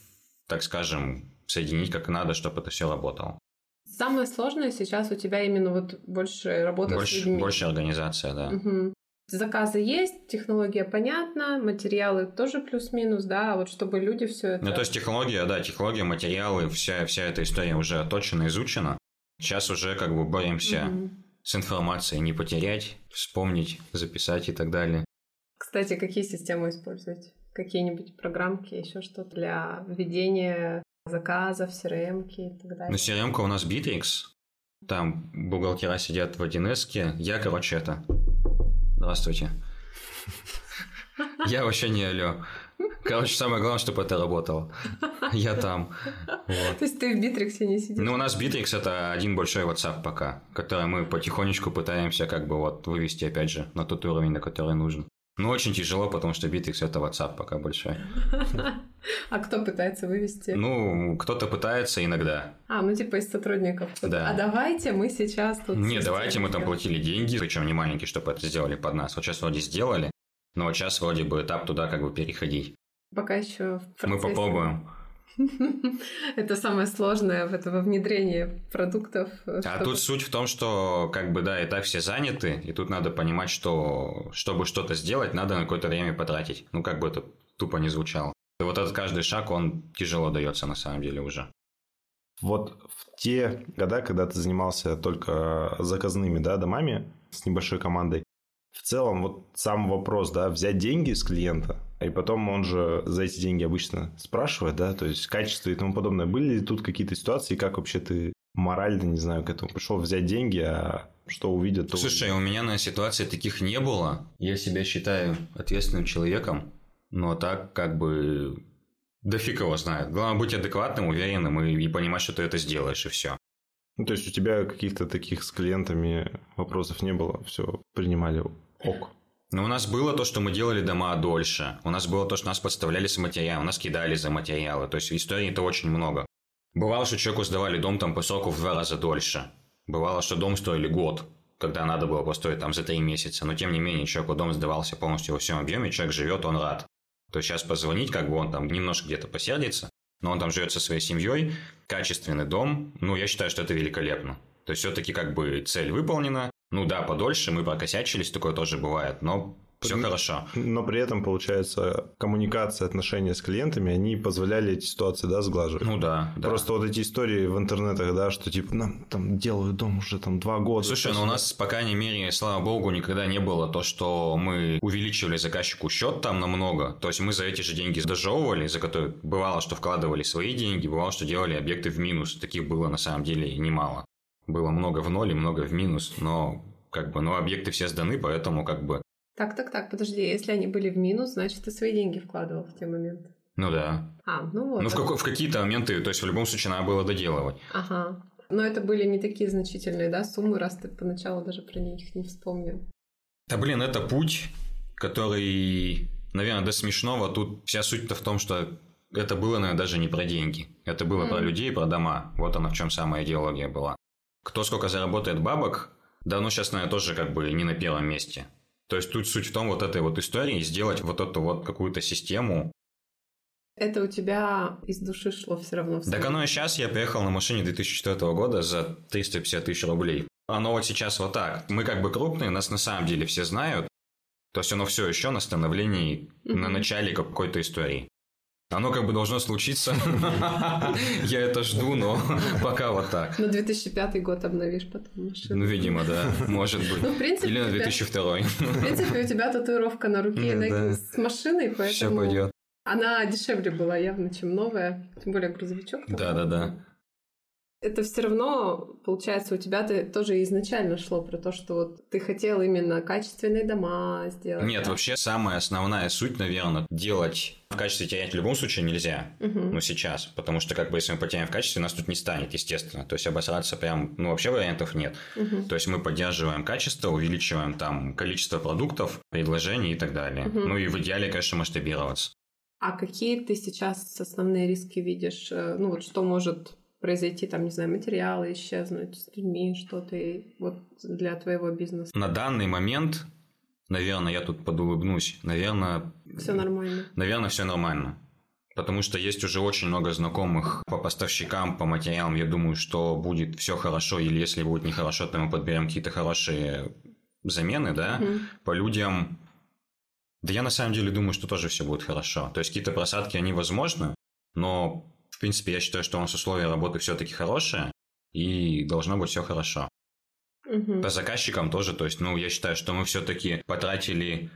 так скажем, соединить как надо, чтобы это все работало. Самое сложное сейчас у тебя именно вот больше работа с Больше, людьми. больше организация, да. Мгм. Заказы есть, технология понятна, материалы тоже плюс-минус, да, а вот чтобы люди все это... Ну, то есть технология, да, технология, материалы, вся, вся эта история уже оточена, изучена. Сейчас уже как бы боремся Мгм. с информацией, не потерять, вспомнить, записать и так далее. Кстати, какие системы использовать? Какие-нибудь программки, еще что-то для ведения заказов, CRM и так далее? Ну, crm у нас Bittrex. Там бухгалтера сидят в 1С. Я, короче, это... Здравствуйте. Я вообще не алё. Короче, самое главное, чтобы это работало. Я там. Вот. То есть ты в Битриксе не сидишь? Ну, у нас Bittrex это один большой WhatsApp пока, который мы потихонечку пытаемся как бы вот вывести, опять же, на тот уровень, на который нужен. Ну, очень тяжело, потому что Bittrex это WhatsApp пока большой. <laughs> А кто пытается вывести? Ну, кто-то пытается иногда. А, ну типа из сотрудников. Да. А давайте мы сейчас тут... Не, давайте мы там платили деньги, причем не маленькие, чтобы это сделали под нас. Вот сейчас вроде сделали, но сейчас вроде бы этап туда как бы переходить. Пока еще в Мы процессе. попробуем. <laughs> Это самое сложное в этого внедрения продуктов. А чтобы- тут суть в том, что как бы да, и так все заняты, и тут надо понимать, что чтобы что-то сделать, надо на какое-то время потратить. Ну, как бы это тупо не звучало. И вот этот каждый шаг, он тяжело дается на самом деле уже. Вот в те года, когда ты занимался только заказными да, домами с небольшой командой, в целом вот сам вопрос, да, взять деньги с клиента, и потом он же за эти деньги обычно спрашивает, да, то есть качество и тому подобное. Были ли тут какие-то ситуации, как вообще ты морально, не знаю, к этому пришел взять деньги, а что увидят, то Слушай, у меня на ситуации таких не было. Я себя считаю ответственным человеком, но так как бы да фиг его знает. Главное быть адекватным, уверенным и, и понимать, что ты это сделаешь, и все. Ну, то есть у тебя каких-то таких с клиентами вопросов не было, все принимали ок. Но у нас было то, что мы делали дома дольше. У нас было то, что нас подставляли с материалом, нас кидали за материалы. То есть историй-то очень много. Бывало, что человеку сдавали дом там по сроку в два раза дольше. Бывало, что дом строили год, когда надо было построить там за три месяца. Но тем не менее, человеку дом сдавался полностью во всем объеме, человек живет, он рад. То есть сейчас позвонить, как бы он там немножко где-то посердится, но он там живет со своей семьей, качественный дом, ну, я считаю, что это великолепно. То есть все-таки как бы цель выполнена. Ну да, подольше, мы прокосячились, такое тоже бывает, но все При- хорошо. Но при этом, получается, коммуникация, отношения с клиентами, они позволяли эти ситуации, да, сглаживать. Ну да, да. Просто вот эти истории в интернетах, да, что типа нам там делают дом уже там два года. Слушай, ну у нас, по крайней мере, слава богу, никогда не было то, что мы увеличивали заказчику счет там намного. То есть мы за эти же деньги дожевывали, за которые бывало, что вкладывали свои деньги, бывало, что делали объекты в минус. Таких было на самом деле немало. Было много в ноль и много в минус, но как бы, но объекты все сданы, поэтому как бы, Так, так, так, подожди, если они были в минус, значит, ты свои деньги вкладывал в те моменты. ну да. А, ну вот. Ну в, како- в какие-то моменты, то есть в любом случае надо было доделывать. Ага. Но это были не такие значительные, да, суммы, раз ты поначалу даже про них не вспомнил. Да блин, это путь, который, наверное, до смешного. Тут вся суть-то в том, что это было, наверное, даже не про деньги. Это было про Мгм. людей, про дома. Вот она в чем самая идеология была. Кто сколько заработает бабок, да, ну сейчас, наверное, тоже как бы не на первом месте. То есть тут суть в том вот этой вот истории, сделать вот эту вот какую-то систему. Это у тебя из души шло все равно. в Так оно и сейчас я приехал на машине 2004 года за 350 тысяч рублей. Оно вот сейчас вот так. Мы как бы крупные, нас на самом деле все знают. То есть оно все еще на становлении, на Мгм. начале какой-то истории. Оно как бы должно случиться. Я это жду, но пока вот так. На 2005 год обновишь потом машину. Ну, видимо, да, может быть. Ну, в принципе, Или на у тебя- 2002. В принципе, у тебя татуировка на руке Ну, да. с машиной, поэтому Все пойдет. она дешевле была явно, чем новая. Тем более грузовичок. там. Это все равно, получается, у тебя ты тоже изначально шло про то, что вот ты хотел именно качественные дома сделать. Нет, да? вообще самая основная суть, наверное, делать в качестве терять в любом случае нельзя. Мгм. Ну, сейчас. Потому что, как бы, если мы потеряем в качестве, нас тут не станет, естественно. То есть, обосраться прям, ну, вообще вариантов нет. Мгм. То есть, мы поддерживаем качество, увеличиваем там количество продуктов, предложений и так далее. Мгм. Ну, и в идеале, конечно, масштабироваться. А какие ты сейчас основные риски видишь? Э, Ну вот что может произойти, там, не знаю, материалы исчезнуть с людьми, что-то вот для твоего бизнеса? На данный момент, наверное, я тут подулыбнусь, наверное, Все нормально. наверное, все нормально. Потому что есть уже очень много знакомых по поставщикам, по материалам. Я думаю, что будет все хорошо, или если будет нехорошо, то мы подберем какие-то хорошие замены, да. Мгм. По людям. Да я на самом деле думаю, что тоже все будет хорошо. То есть какие-то просадки, они возможны, но в принципе я считаю, что у нас условия работы все-таки хорошие, и должно быть все хорошо. Мгм. По заказчикам тоже, то есть, ну, я считаю, что мы все-таки потратили,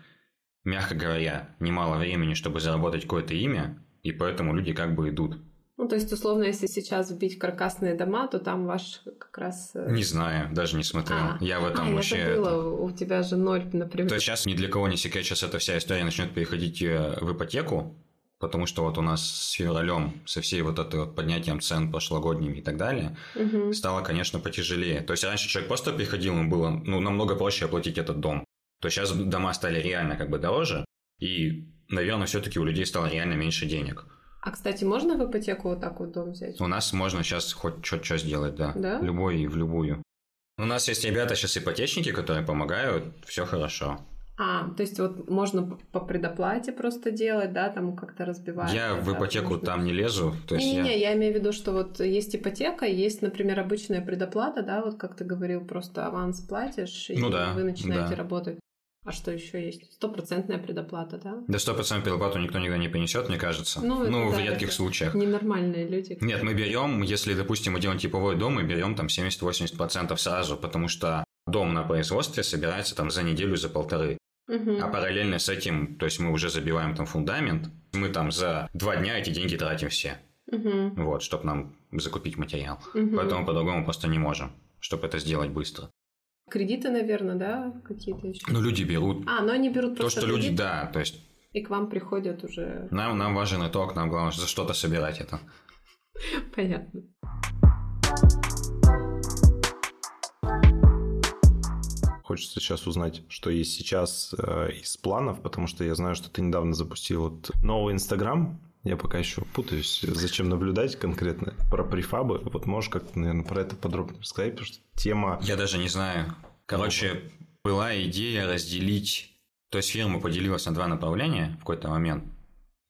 мягко говоря, немало времени, чтобы заработать какое-то имя, и поэтому люди как бы идут. Ну, то есть, условно, если сейчас вбить каркасные дома, то там ваш как раз... э, Не знаю, даже не смотрел. А. я в этом а, вообще... я забыла, у тебя же ноль, например. То есть сейчас ни для кого не секрет, сейчас эта вся история начнет переходить э, в ипотеку, потому что вот у нас с февралем, со всей вот этой вот поднятием цен прошлогодними и так далее, Мгм. стало, конечно, потяжелее. То есть раньше человек просто приходил, ему было ну, намного проще оплатить этот дом. То есть сейчас дома стали реально как бы дороже, и, наверное, все-таки у людей стало реально меньше денег. А, кстати, можно в ипотеку вот так вот дом взять? У нас можно сейчас хоть что-то сделать, да. Да? Любой и в любую. У нас есть ребята сейчас ипотечники, которые помогают, все хорошо. А, то есть вот можно по предоплате просто делать, да, там как-то разбивать. Я в да, ипотеку там не лезу. То есть Не-не-не, я... я имею в виду, что вот есть ипотека, есть, например, обычная предоплата, да, вот как ты говорил, просто аванс платишь, и Ну да, вы начинаете да. работать. А что еще есть? Стопроцентная предоплата, да? До 100% предоплату никто никогда не принесет, мне кажется. Ну, это в да, редких случаях. Ненормальные люди. Нет, мы берем, если, допустим, мы делаем типовой дом, мы берем там 70-80% сразу, потому что дом на производстве собирается там за неделю, за полторы. А параллельно с этим, то есть мы уже забиваем там фундамент, мы там за два дня эти деньги тратим все, Мгм. вот, чтобы нам закупить материал. Мгм. Поэтому по-другому просто не можем, чтобы это сделать быстро. Кредиты, наверное, да, какие-то еще? Ну, люди берут А, но они берут то, просто что люди, кредит, да, то есть и к вам приходят уже... нам, нам важен итог, нам главное за что-то собирать это. <laughs> Понятно. Хочется сейчас узнать, что есть сейчас э, из планов, потому что я знаю, что ты недавно запустил вот новый Инстаграм. Я пока еще путаюсь, зачем наблюдать конкретно про префабы. Вот можешь как-то, наверное, про это подробно рассказать, потому что тема... Я даже не знаю. Короче, была идея разделить... То есть фирма поделилась на два направления в какой-то момент,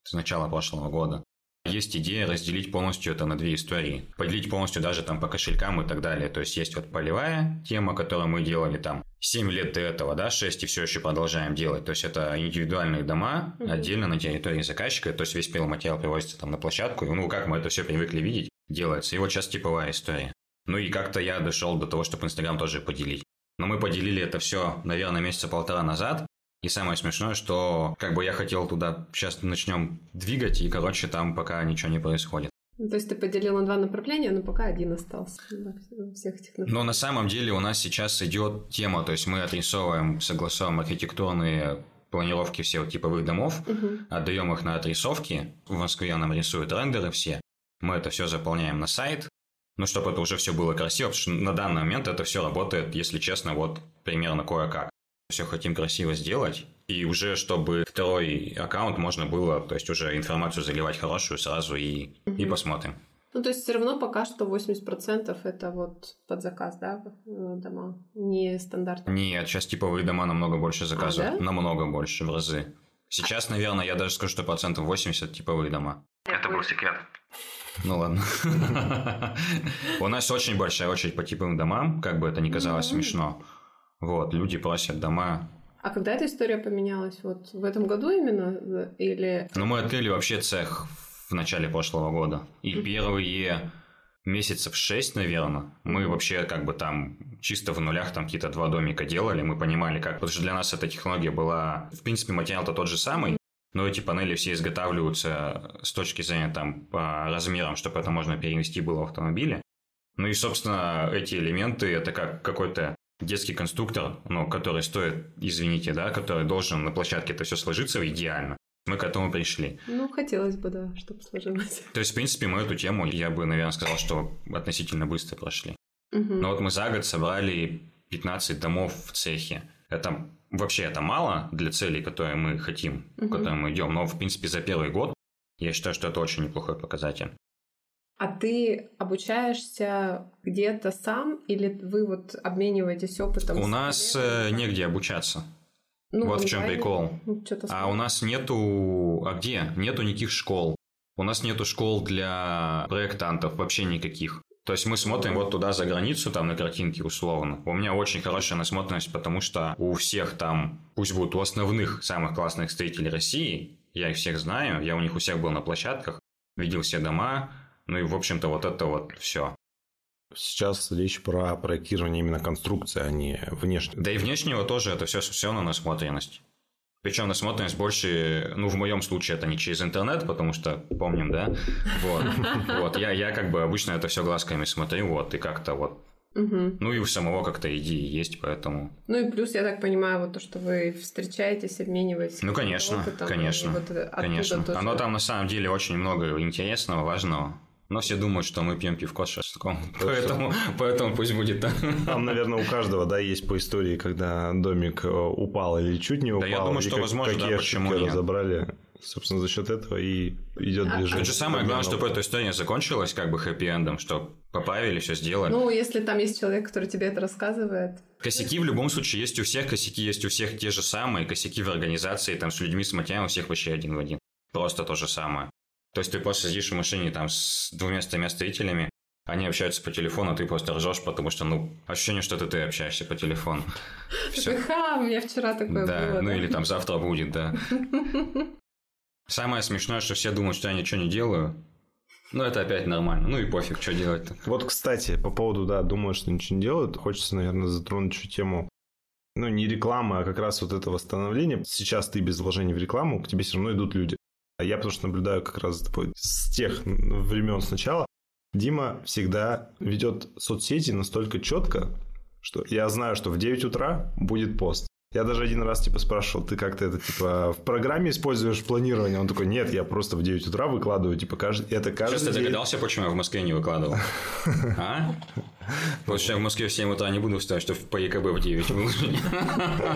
с начала прошлого года. Есть идея разделить полностью это на две истории. Поделить полностью даже там по кошелькам и так далее. То есть есть вот полевая тема, которую мы делали там 7 лет до этого, да, 6 и все еще продолжаем делать. То есть это индивидуальные дома отдельно на территории заказчика. То есть весь пиломатериал привозится там на площадку. И, ну, как мы это все привыкли видеть, делается. И вот сейчас типовая история. Ну и как-то я дошел до того, чтобы Инстаграм тоже поделить. Но мы поделили это все, наверное, месяца полтора назад. И самое смешное, что как бы я хотел туда сейчас начнем двигать, и, короче, там пока ничего не происходит. Ну, То есть ты поделил на два направления, но пока один остался всех этих. Но на самом деле у нас сейчас идет тема, то есть мы отрисовываем, согласовываем архитектурные планировки всех типовых домов, Мгм. отдаем их на отрисовки. В Москве нам рисуют рендеры все. Мы это все заполняем на сайт. Ну, чтобы это уже все было красиво, потому что на данный момент это все работает, если честно, вот примерно кое-как. Все хотим красиво сделать, и уже чтобы второй аккаунт можно было, то есть уже информацию заливать хорошую сразу и, и Мгм. посмотрим. Ну, то есть все равно пока что 80% это вот под заказ, да, э, дома, не стандартные. Нет, сейчас типовые дома намного больше заказывают. А, да? Намного больше, в разы. Сейчас, наверное, я даже скажу, что процентов 80 типовые дома. Это был секрет. Ну ладно. <laughs> У нас очень большая очередь по типовым домам, как бы это ни казалось смешно. Вот, люди просят дома. А когда эта история поменялась? Вот в этом году именно? э, Или... Но мы открыли вообще цех в начале прошлого года. И первые месяцев шесть, наверное, мы вообще как бы там чисто в нулях там какие-то два домика делали, мы понимали как, потому что для нас эта технология была, в принципе, материал-то тот же самый, но эти панели все изготавливаются с точки зрения там по размерам, чтобы это можно перенести было в автомобиле. Ну и, собственно, эти элементы это как какой-то детский конструктор, ну, который стоит, извините, да, который должен на площадке это все сложиться идеально. Мы к этому пришли. Ну, хотелось бы, да, чтобы сложилось. То есть, в принципе, мы эту тему, я бы, наверное, сказал, что относительно быстро прошли. Мгм. Но вот мы за год собрали 15 домов в цехе. Это вообще это мало для целей, которые мы хотим, к Мгм. которым мы идем. Но, в принципе, за первый год я считаю, что это очень неплохой показатель. А ты обучаешься где-то сам или вы вот обмениваетесь опытом? У нас коллегами? э, негде обучаться. Ну, вот в чем прикол. Ну, А у нас нету... А где? Нету никаких школ. У нас нету школ для проектантов, вообще никаких. То есть мы смотрим вот туда за границу, там на картинке условно. У меня очень хорошая насмотренность, потому что у всех там, пусть будут у основных самых классных строителей России, я их всех знаю, я у них у всех был на площадках, видел все дома, ну и в общем-то вот это вот все. Сейчас речь про проектирование именно конструкции, а не внешне. Да и внешнего тоже это все, все на насмотренность. Причем насмотренность больше, ну, в моем случае это не через интернет, потому что помним, да? Вот. <laughs> Вот. Я, я как бы обычно это все глазками смотрю, вот, и как-то вот. Мгм. Ну и у самого как-то идеи есть, поэтому. Ну и плюс, я так понимаю, вот то, что вы встречаетесь, обмениваетесь. Ну, конечно, опытом, конечно, вот Конечно. тоже- Оно там на самом деле очень много интересного, важного. Но все думают, что мы пьем пивко с шашлыком. <laughs> Поэтому, поэтому пусть будет так. Там, наверное, у каждого, да, есть по истории, когда домик э, упал или чуть не упал. Да, я думаю, что, как, возможно, какие да, почему нет. разобрали. Собственно, за счет этого и идет движение. Тут же самое главное, чтобы эта история закончилась как бы хэппи-эндом, что поправили, все сделали. Ну, если там есть человек, который тебе это рассказывает. Косяки в любом случае есть у всех, косяки есть у всех те же самые, косяки в организации, там с людьми, с материалом, у всех вообще один в один. Просто то же самое. То есть ты просто сидишь в машине там с двумя-тремя строителями, они общаются по телефону, а ты просто ржешь, потому что, ну, ощущение, что это ты общаешься по телефону. <laughs> Все. Ха, у меня вчера такое Да, было. ну да. или там завтра будет, да. <laughs> Самое смешное, что все думают, что я ничего не делаю. Ну, это опять нормально. Ну и пофиг, что делать-то. Вот, кстати, по поводу, да, думаю, что ничего не делают, хочется, наверное, затронуть еще тему, ну, не рекламы, а как раз вот это восстановление. Сейчас ты без вложений в рекламу, к тебе все равно идут люди. А я потому что наблюдаю как раз с тех времен сначала. Дима всегда ведет соцсети настолько четко, что я знаю, что в 9 утра будет пост. Я даже один раз типа спрашивал, ты как-то это типа в программе используешь планирование? Он такой, нет, я просто в 9 утра выкладываю, типа каждый, это каждый Сейчас ты день. догадался, почему я в Москве не выкладывал? А? Потому что я в Москве в 7 утра не буду вставать, что по ЕКБ в 9 выложить.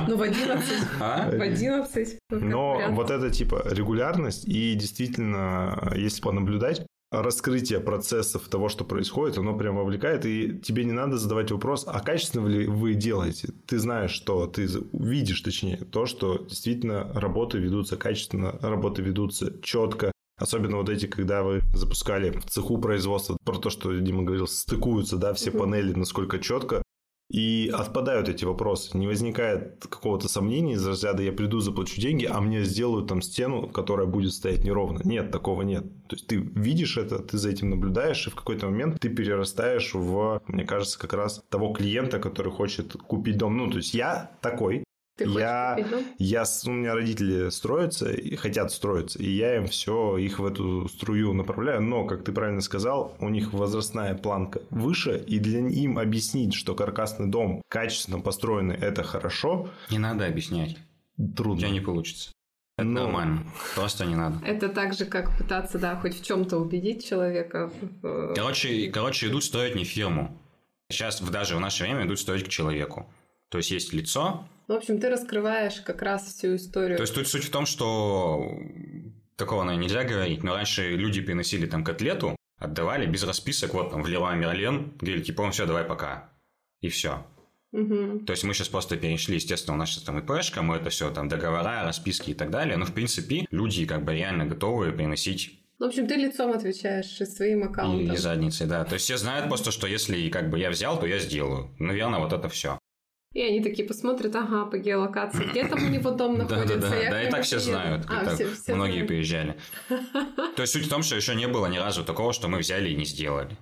Ну, в 11. А? В 11. ну, Но вот это типа регулярность и действительно, если понаблюдать, раскрытие процессов того, что происходит, оно прям вовлекает, и тебе не надо задавать вопрос, а качественно ли вы делаете? Ты знаешь, что ты видишь, точнее, то, что действительно работы ведутся качественно, работы ведутся четко, Особенно вот эти, когда вы запускали в цеху производства, про то, что Дима говорил, стыкуются, да, все Мгм. панели, насколько четко. И отпадают эти вопросы. Не возникает какого-то сомнения из разряда «я приду, заплачу деньги, а мне сделают там стену, которая будет стоять неровно». Нет, такого нет. То есть, ты видишь это, ты за этим наблюдаешь, и в какой-то момент ты перерастаешь в, мне кажется, как раз того клиента, который хочет купить дом. Ну, то есть, я такой, Ты хочешь я- купить дом? я, у меня родители строятся и хотят строиться, и я им все их в эту струю направляю. Но, как ты правильно сказал, у них возрастная планка выше, и для им объяснить, что каркасный дом качественно построенный это хорошо, Не надо объяснять. У трудно. тебя не получится. Это Но- нормально. Просто не надо. Это так же, как пытаться, да, хоть в чем-то убедить человека. Короче, короче, идут строить не фирму. Сейчас в- даже в наше время идут строить к человеку. То есть есть лицо. В общем, ты раскрываешь как раз всю историю. То есть тут суть в том, что такого, наверное, нельзя говорить, но раньше люди приносили там котлету, отдавали без расписок, вот там в Леруа Мерлен, говорили, типа, все, давай пока. И все. Мгм. То есть мы сейчас просто перешли, естественно, у нас сейчас там ИПшка, мы это все там договора, расписки и так далее. Но в принципе люди как бы реально готовы приносить Ну, В общем, ты лицом отвечаешь и своим и, аккаунтом. и задницей, да. То есть все знают просто, что если как бы я взял, то я сделаю. Наверное, вот это все. И они такие посмотрят, ага, по геолокации, где там у него дом <laughs> находится. да, да, да, и так все приеду». знают. А, многие приезжали. <laughs> То есть суть в том, что еще не было ни разу такого, что мы взяли и не сделали.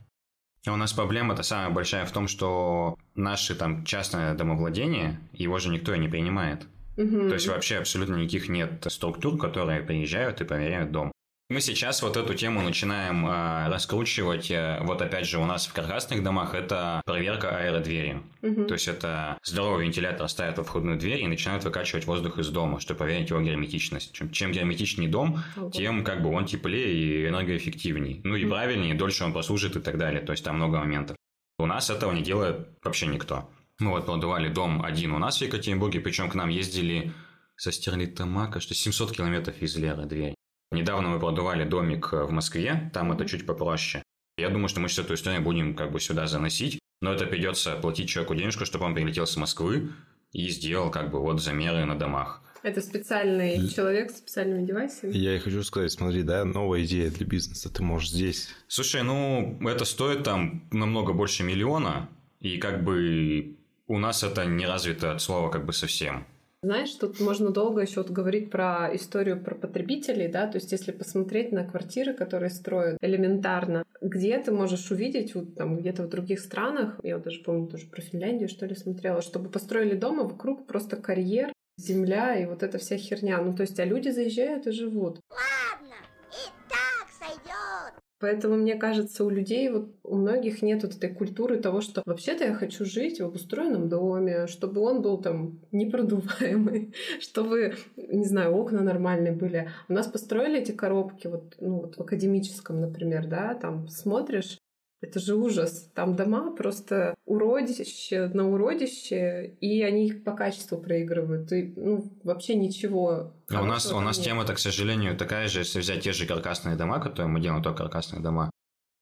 У нас проблема-то самая большая в том, что наши там частное домовладение, его же никто и не принимает. То есть вообще абсолютно никаких нет структур, которые приезжают и проверяют дом. Мы сейчас вот эту тему начинаем э, раскручивать. э, вот опять же у нас в каркасных домах это проверка аэродвери. Мгм. То есть это здоровый вентилятор ставят во входную дверь и начинают выкачивать воздух из дома, чтобы проверить его герметичность. Чем, чем герметичнее дом, Ого. тем как бы он теплее и энергоэффективнее. Ну и Мгм. правильнее, дольше он прослужит и так далее. То есть там много моментов. У нас этого не делает вообще никто. Мы вот продавали дом один у нас в Екатеринбурге, причем к нам ездили со Стерлитамака, что 700 километров везли аэродверь. Недавно мы продавали домик э, в Москве, там это чуть попроще. Я думаю, что мы сейчас эту историю будем как бы сюда заносить, но это придется платить человеку денежку, чтобы он прилетел с Москвы и сделал как бы вот замеры на домах. Это специальный человек с специальными девайсами. Я и хочу сказать, смотри, да, новая идея для бизнеса, ты можешь здесь Слушай, ну это стоит там намного больше миллиона, и как бы у нас это не развито от слова как бы совсем. Знаешь, тут можно долго еще вот говорить про историю про потребителей, да, то есть если посмотреть на квартиры, которые строят элементарно, где ты можешь увидеть, вот там где-то в других странах, я вот даже помню тоже про Финляндию, что ли, смотрела, чтобы построили дома вокруг просто карьер, земля и вот эта вся херня. Ну, то есть, а люди заезжают и живут. Ладно. Поэтому, мне кажется, у людей, вот у многих нет вот этой культуры того, что вообще-то я хочу жить в обустроенном доме, чтобы он был там непродуваемый, <laughs> чтобы, не знаю, окна нормальные были. У нас построили эти коробки, вот, ну, вот в академическом, например, да, там смотришь, это же ужас. Там дома просто уродище на уродище, и они их по качеству проигрывают. И, ну, вообще ничего. А у нас, у нас тема-то, к сожалению, такая же, если взять те же каркасные дома, которые мы делаем, только каркасные дома.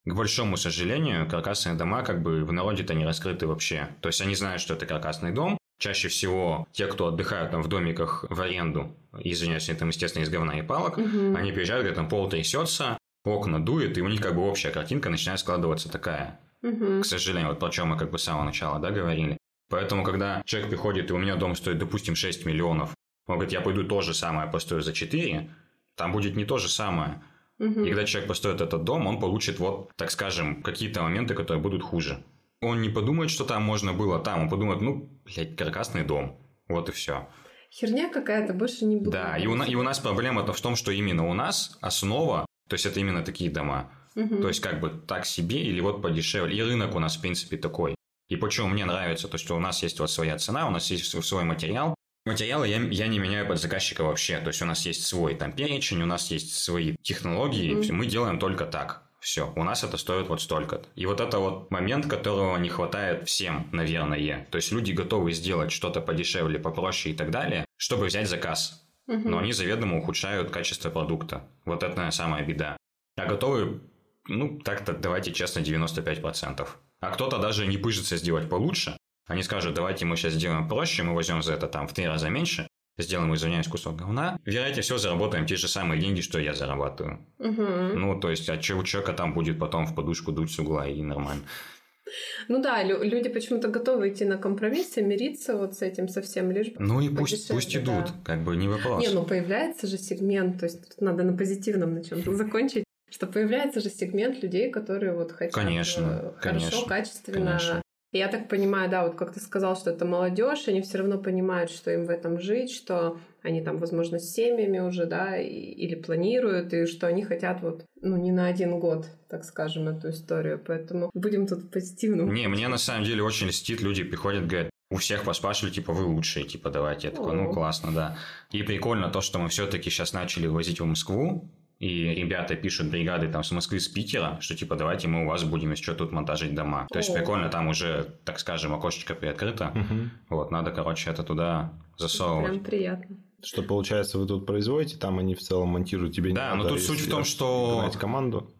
К большому сожалению, каркасные дома как бы в народе-то не раскрыты вообще. То есть они знают, что это каркасный дом. Чаще всего те, кто отдыхают там в домиках в аренду, извиняюсь, они там, естественно, из говна и палок, угу. они приезжают, говорят, там пол трясется, окна дует, и у них как бы общая картинка начинает складываться такая. Угу. К сожалению, вот про чем мы как бы с самого начала, да, говорили. Поэтому, когда человек приходит, и у меня дом стоит, допустим, 6 миллионов, он говорит, я пойду то же самое построю за 4, там будет не то же самое. Угу. И когда человек построит этот дом, он получит вот, так скажем, какие-то моменты, которые будут хуже. Он не подумает, что там можно было там, он подумает, ну, блядь, каркасный дом. Вот и все. Херня какая-то, больше не буду. Да, и у, и у нас проблема-то в том, что именно у нас основа то есть это именно такие дома. Угу. То есть как бы так себе или вот подешевле. И рынок у нас в принципе такой. И почему мне нравится, то что у нас есть вот своя цена, у нас есть свой материал. Материалы я, я не меняю под заказчика вообще. То есть у нас есть свой там перечень, у нас есть свои технологии. Mm-hmm. Мы делаем только так. Все, у нас это стоит вот столько. -то. И вот это вот момент, которого не хватает всем, наверное. То есть люди готовы сделать что-то подешевле, попроще и так далее, чтобы взять заказ угу. но они заведомо ухудшают качество продукта. Вот это, самая беда. А готовы, ну, так-то давайте честно, 95%. А кто-то даже не пыжится сделать получше. Они скажут, давайте мы сейчас сделаем проще, мы возьмем за это там в три раза меньше, сделаем, извиняюсь, кусок говна, вероятнее всего заработаем те же самые деньги, что я зарабатываю. Угу. Ну, то есть, а че у человека там будет потом в подушку дуть с угла и нормально. Ну да, люди почему-то готовы идти на компромиссы, мириться вот с этим совсем лишь Ну и пусть, пусть идут, да. как бы не вопрос. Не, ну появляется же сегмент, то есть тут надо на позитивном на чем-то закончить, что появляется же сегмент людей, которые вот хотят конечно, э, хорошо, конечно, качественно конечно. Я так понимаю, да, вот как ты сказал, что это молодежь, они все равно понимают, что им в этом жить, что они там, возможно, с семьями уже, да, и, или планируют, и что они хотят вот, ну, не на один год, так скажем, эту историю. Поэтому будем тут позитивным. Не, мне на самом деле очень льстит, люди приходят, говорят, у всех поспрашивали, типа, вы лучшие, типа, давайте. Я такой, ну, классно, да. И прикольно то, что мы все-таки сейчас начали возить в Москву, и ребята пишут бригады там с Москвы, с Питера, что типа давайте мы у вас будем еще тут монтажить дома. То есть прикольно, там уже, так скажем, окошечко приоткрыто. Угу. Вот, надо, короче, это туда засовывать. Прям приятно. Что получается, вы тут производите, там они в целом монтируют тебе. Да, но тут суть в том, что команду.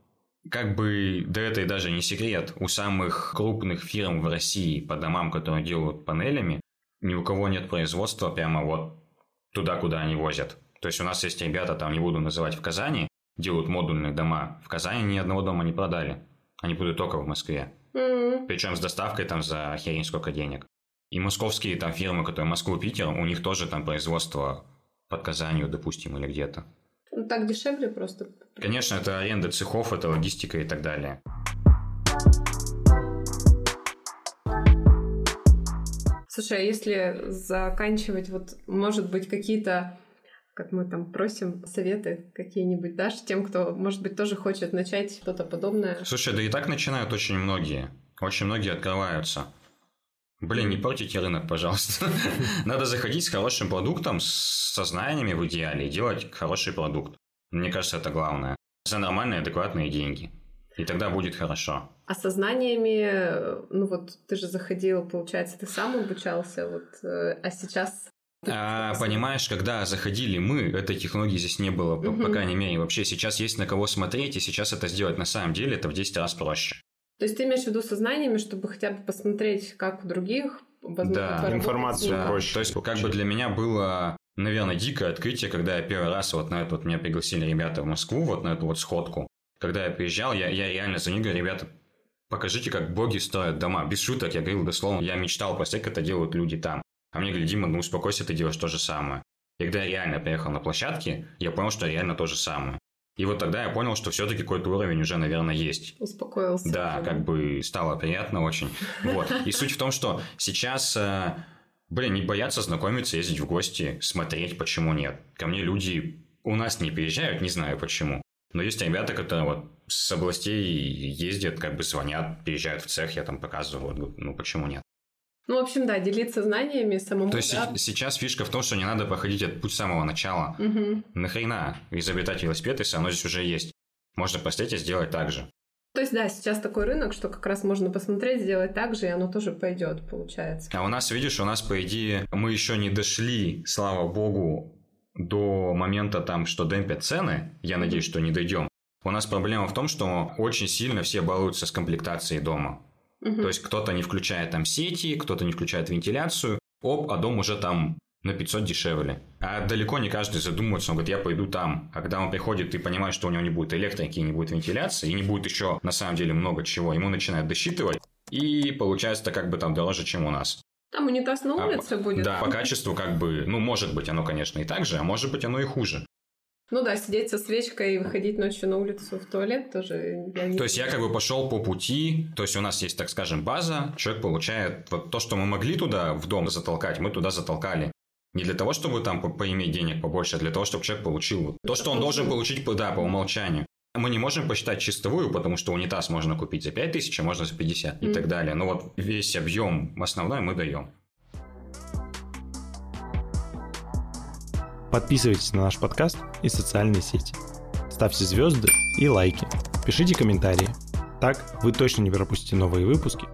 Как бы да это и даже не секрет, у самых крупных фирм в России по домам, которые делают панелями, ни у кого нет производства прямо вот туда, куда они возят. То есть у нас есть ребята, там не буду называть в Казани, делают модульные дома. В Казани ни одного дома не продали. Они будут только в Москве. Mm-hmm. Причем с доставкой там за херень сколько денег. И московские там фирмы, которые Москву-Питер, у них тоже там производство под Казанью, допустим, или где-то. Ну, так дешевле просто. Конечно, это аренда цехов, это логистика и так далее. Слушай, а если заканчивать, вот, может быть, какие-то как мы там просим советы какие-нибудь дашь тем, кто, может быть, тоже хочет начать что-то подобное? Слушай, да и так начинают очень многие. Очень многие открываются. Блин, не портите рынок, пожалуйста. <laughs> Надо заходить с хорошим продуктом, со знаниями в идеале, и делать хороший продукт. Мне кажется, это главное. За нормальные, адекватные деньги. И тогда будет хорошо. А со знаниями, ну вот ты же заходил, получается, ты сам обучался, вот, э, а сейчас а, понимаешь, когда заходили мы, этой технологии здесь не было, угу. по, по крайней мере. Вообще сейчас есть на кого смотреть, и сейчас это сделать на самом деле это в 10 раз проще. То есть ты имеешь в виду со знаниями, чтобы хотя бы посмотреть, как у других, возможно, да, информацию да. проще. То есть как бы для меня было, наверное, дикое открытие, когда я первый раз вот на это вот меня пригласили ребята в Москву, вот на эту вот сходку. Когда я приезжал, я, я реально за ними говорю, ребята, покажите, как боги строят дома. Без шуток, я говорил дословно, я мечтал посмотреть, как это делают люди там. А мне говорили, Дима, ну успокойся, ты делаешь то же самое. И когда я реально приехал на площадке, я понял, что реально то же самое. И вот тогда я понял, что все-таки какой-то уровень уже, наверное, есть. Успокоился. Да, как бы стало приятно очень. Вот. И суть в том, что сейчас, э, блин, не боятся знакомиться, ездить в гости, смотреть, почему нет. Ко мне люди у нас не приезжают, не знаю почему. Но есть ребята, которые вот с областей ездят, как бы звонят, приезжают в цех, я там показываю, вот, ну почему нет? Ну, в общем, да, делиться знаниями самому. То есть да. сейчас фишка в том, что не надо проходить этот путь с самого начала. Угу. Нахрена изобретать велосипед, если оно здесь уже есть? Можно посмотреть и сделать так же. То есть, да, сейчас такой рынок, что как раз можно посмотреть, сделать так же, и оно тоже пойдет, получается. А у нас, видишь, у нас, по идее, мы еще не дошли, слава богу, до момента там, что демпят цены. Я надеюсь, что не дойдем. У нас проблема в том, что очень сильно все балуются с комплектацией дома. Мгм. То есть кто-то не включает там сети, кто-то не включает вентиляцию, оп, а дом уже там на 500 дешевле. А далеко не каждый задумывается, он говорит, я пойду там. А когда он приходит и понимает, что у него не будет электрики, не будет вентиляции, и не будет еще на самом деле много чего, ему начинают досчитывать, и получается как бы там дороже, чем у нас. Там унитаз на А, улице будет. Да, по качеству как бы, ну, может быть, оно, конечно, и так же, а может быть, оно и хуже. Ну да, сидеть со свечкой и выходить ночью на улицу в туалет тоже я не... То есть я как бы пошел по пути, то есть у нас есть, так скажем, база, человек получает вот то, что мы могли туда в дом затолкать, мы туда затолкали. Не для того, чтобы там по- поиметь денег побольше, а для того, чтобы человек получил то, что он должен получить, по- да, по умолчанию. Мы не можем посчитать чистовую, потому что унитаз можно купить за 5 тысяч, а можно за 50 и Мгм. так далее. Но вот весь объем основной мы даем. Подписывайтесь на наш подкаст и социальные сети. Ставьте звезды и лайки. Пишите комментарии. Так вы точно не пропустите новые выпуски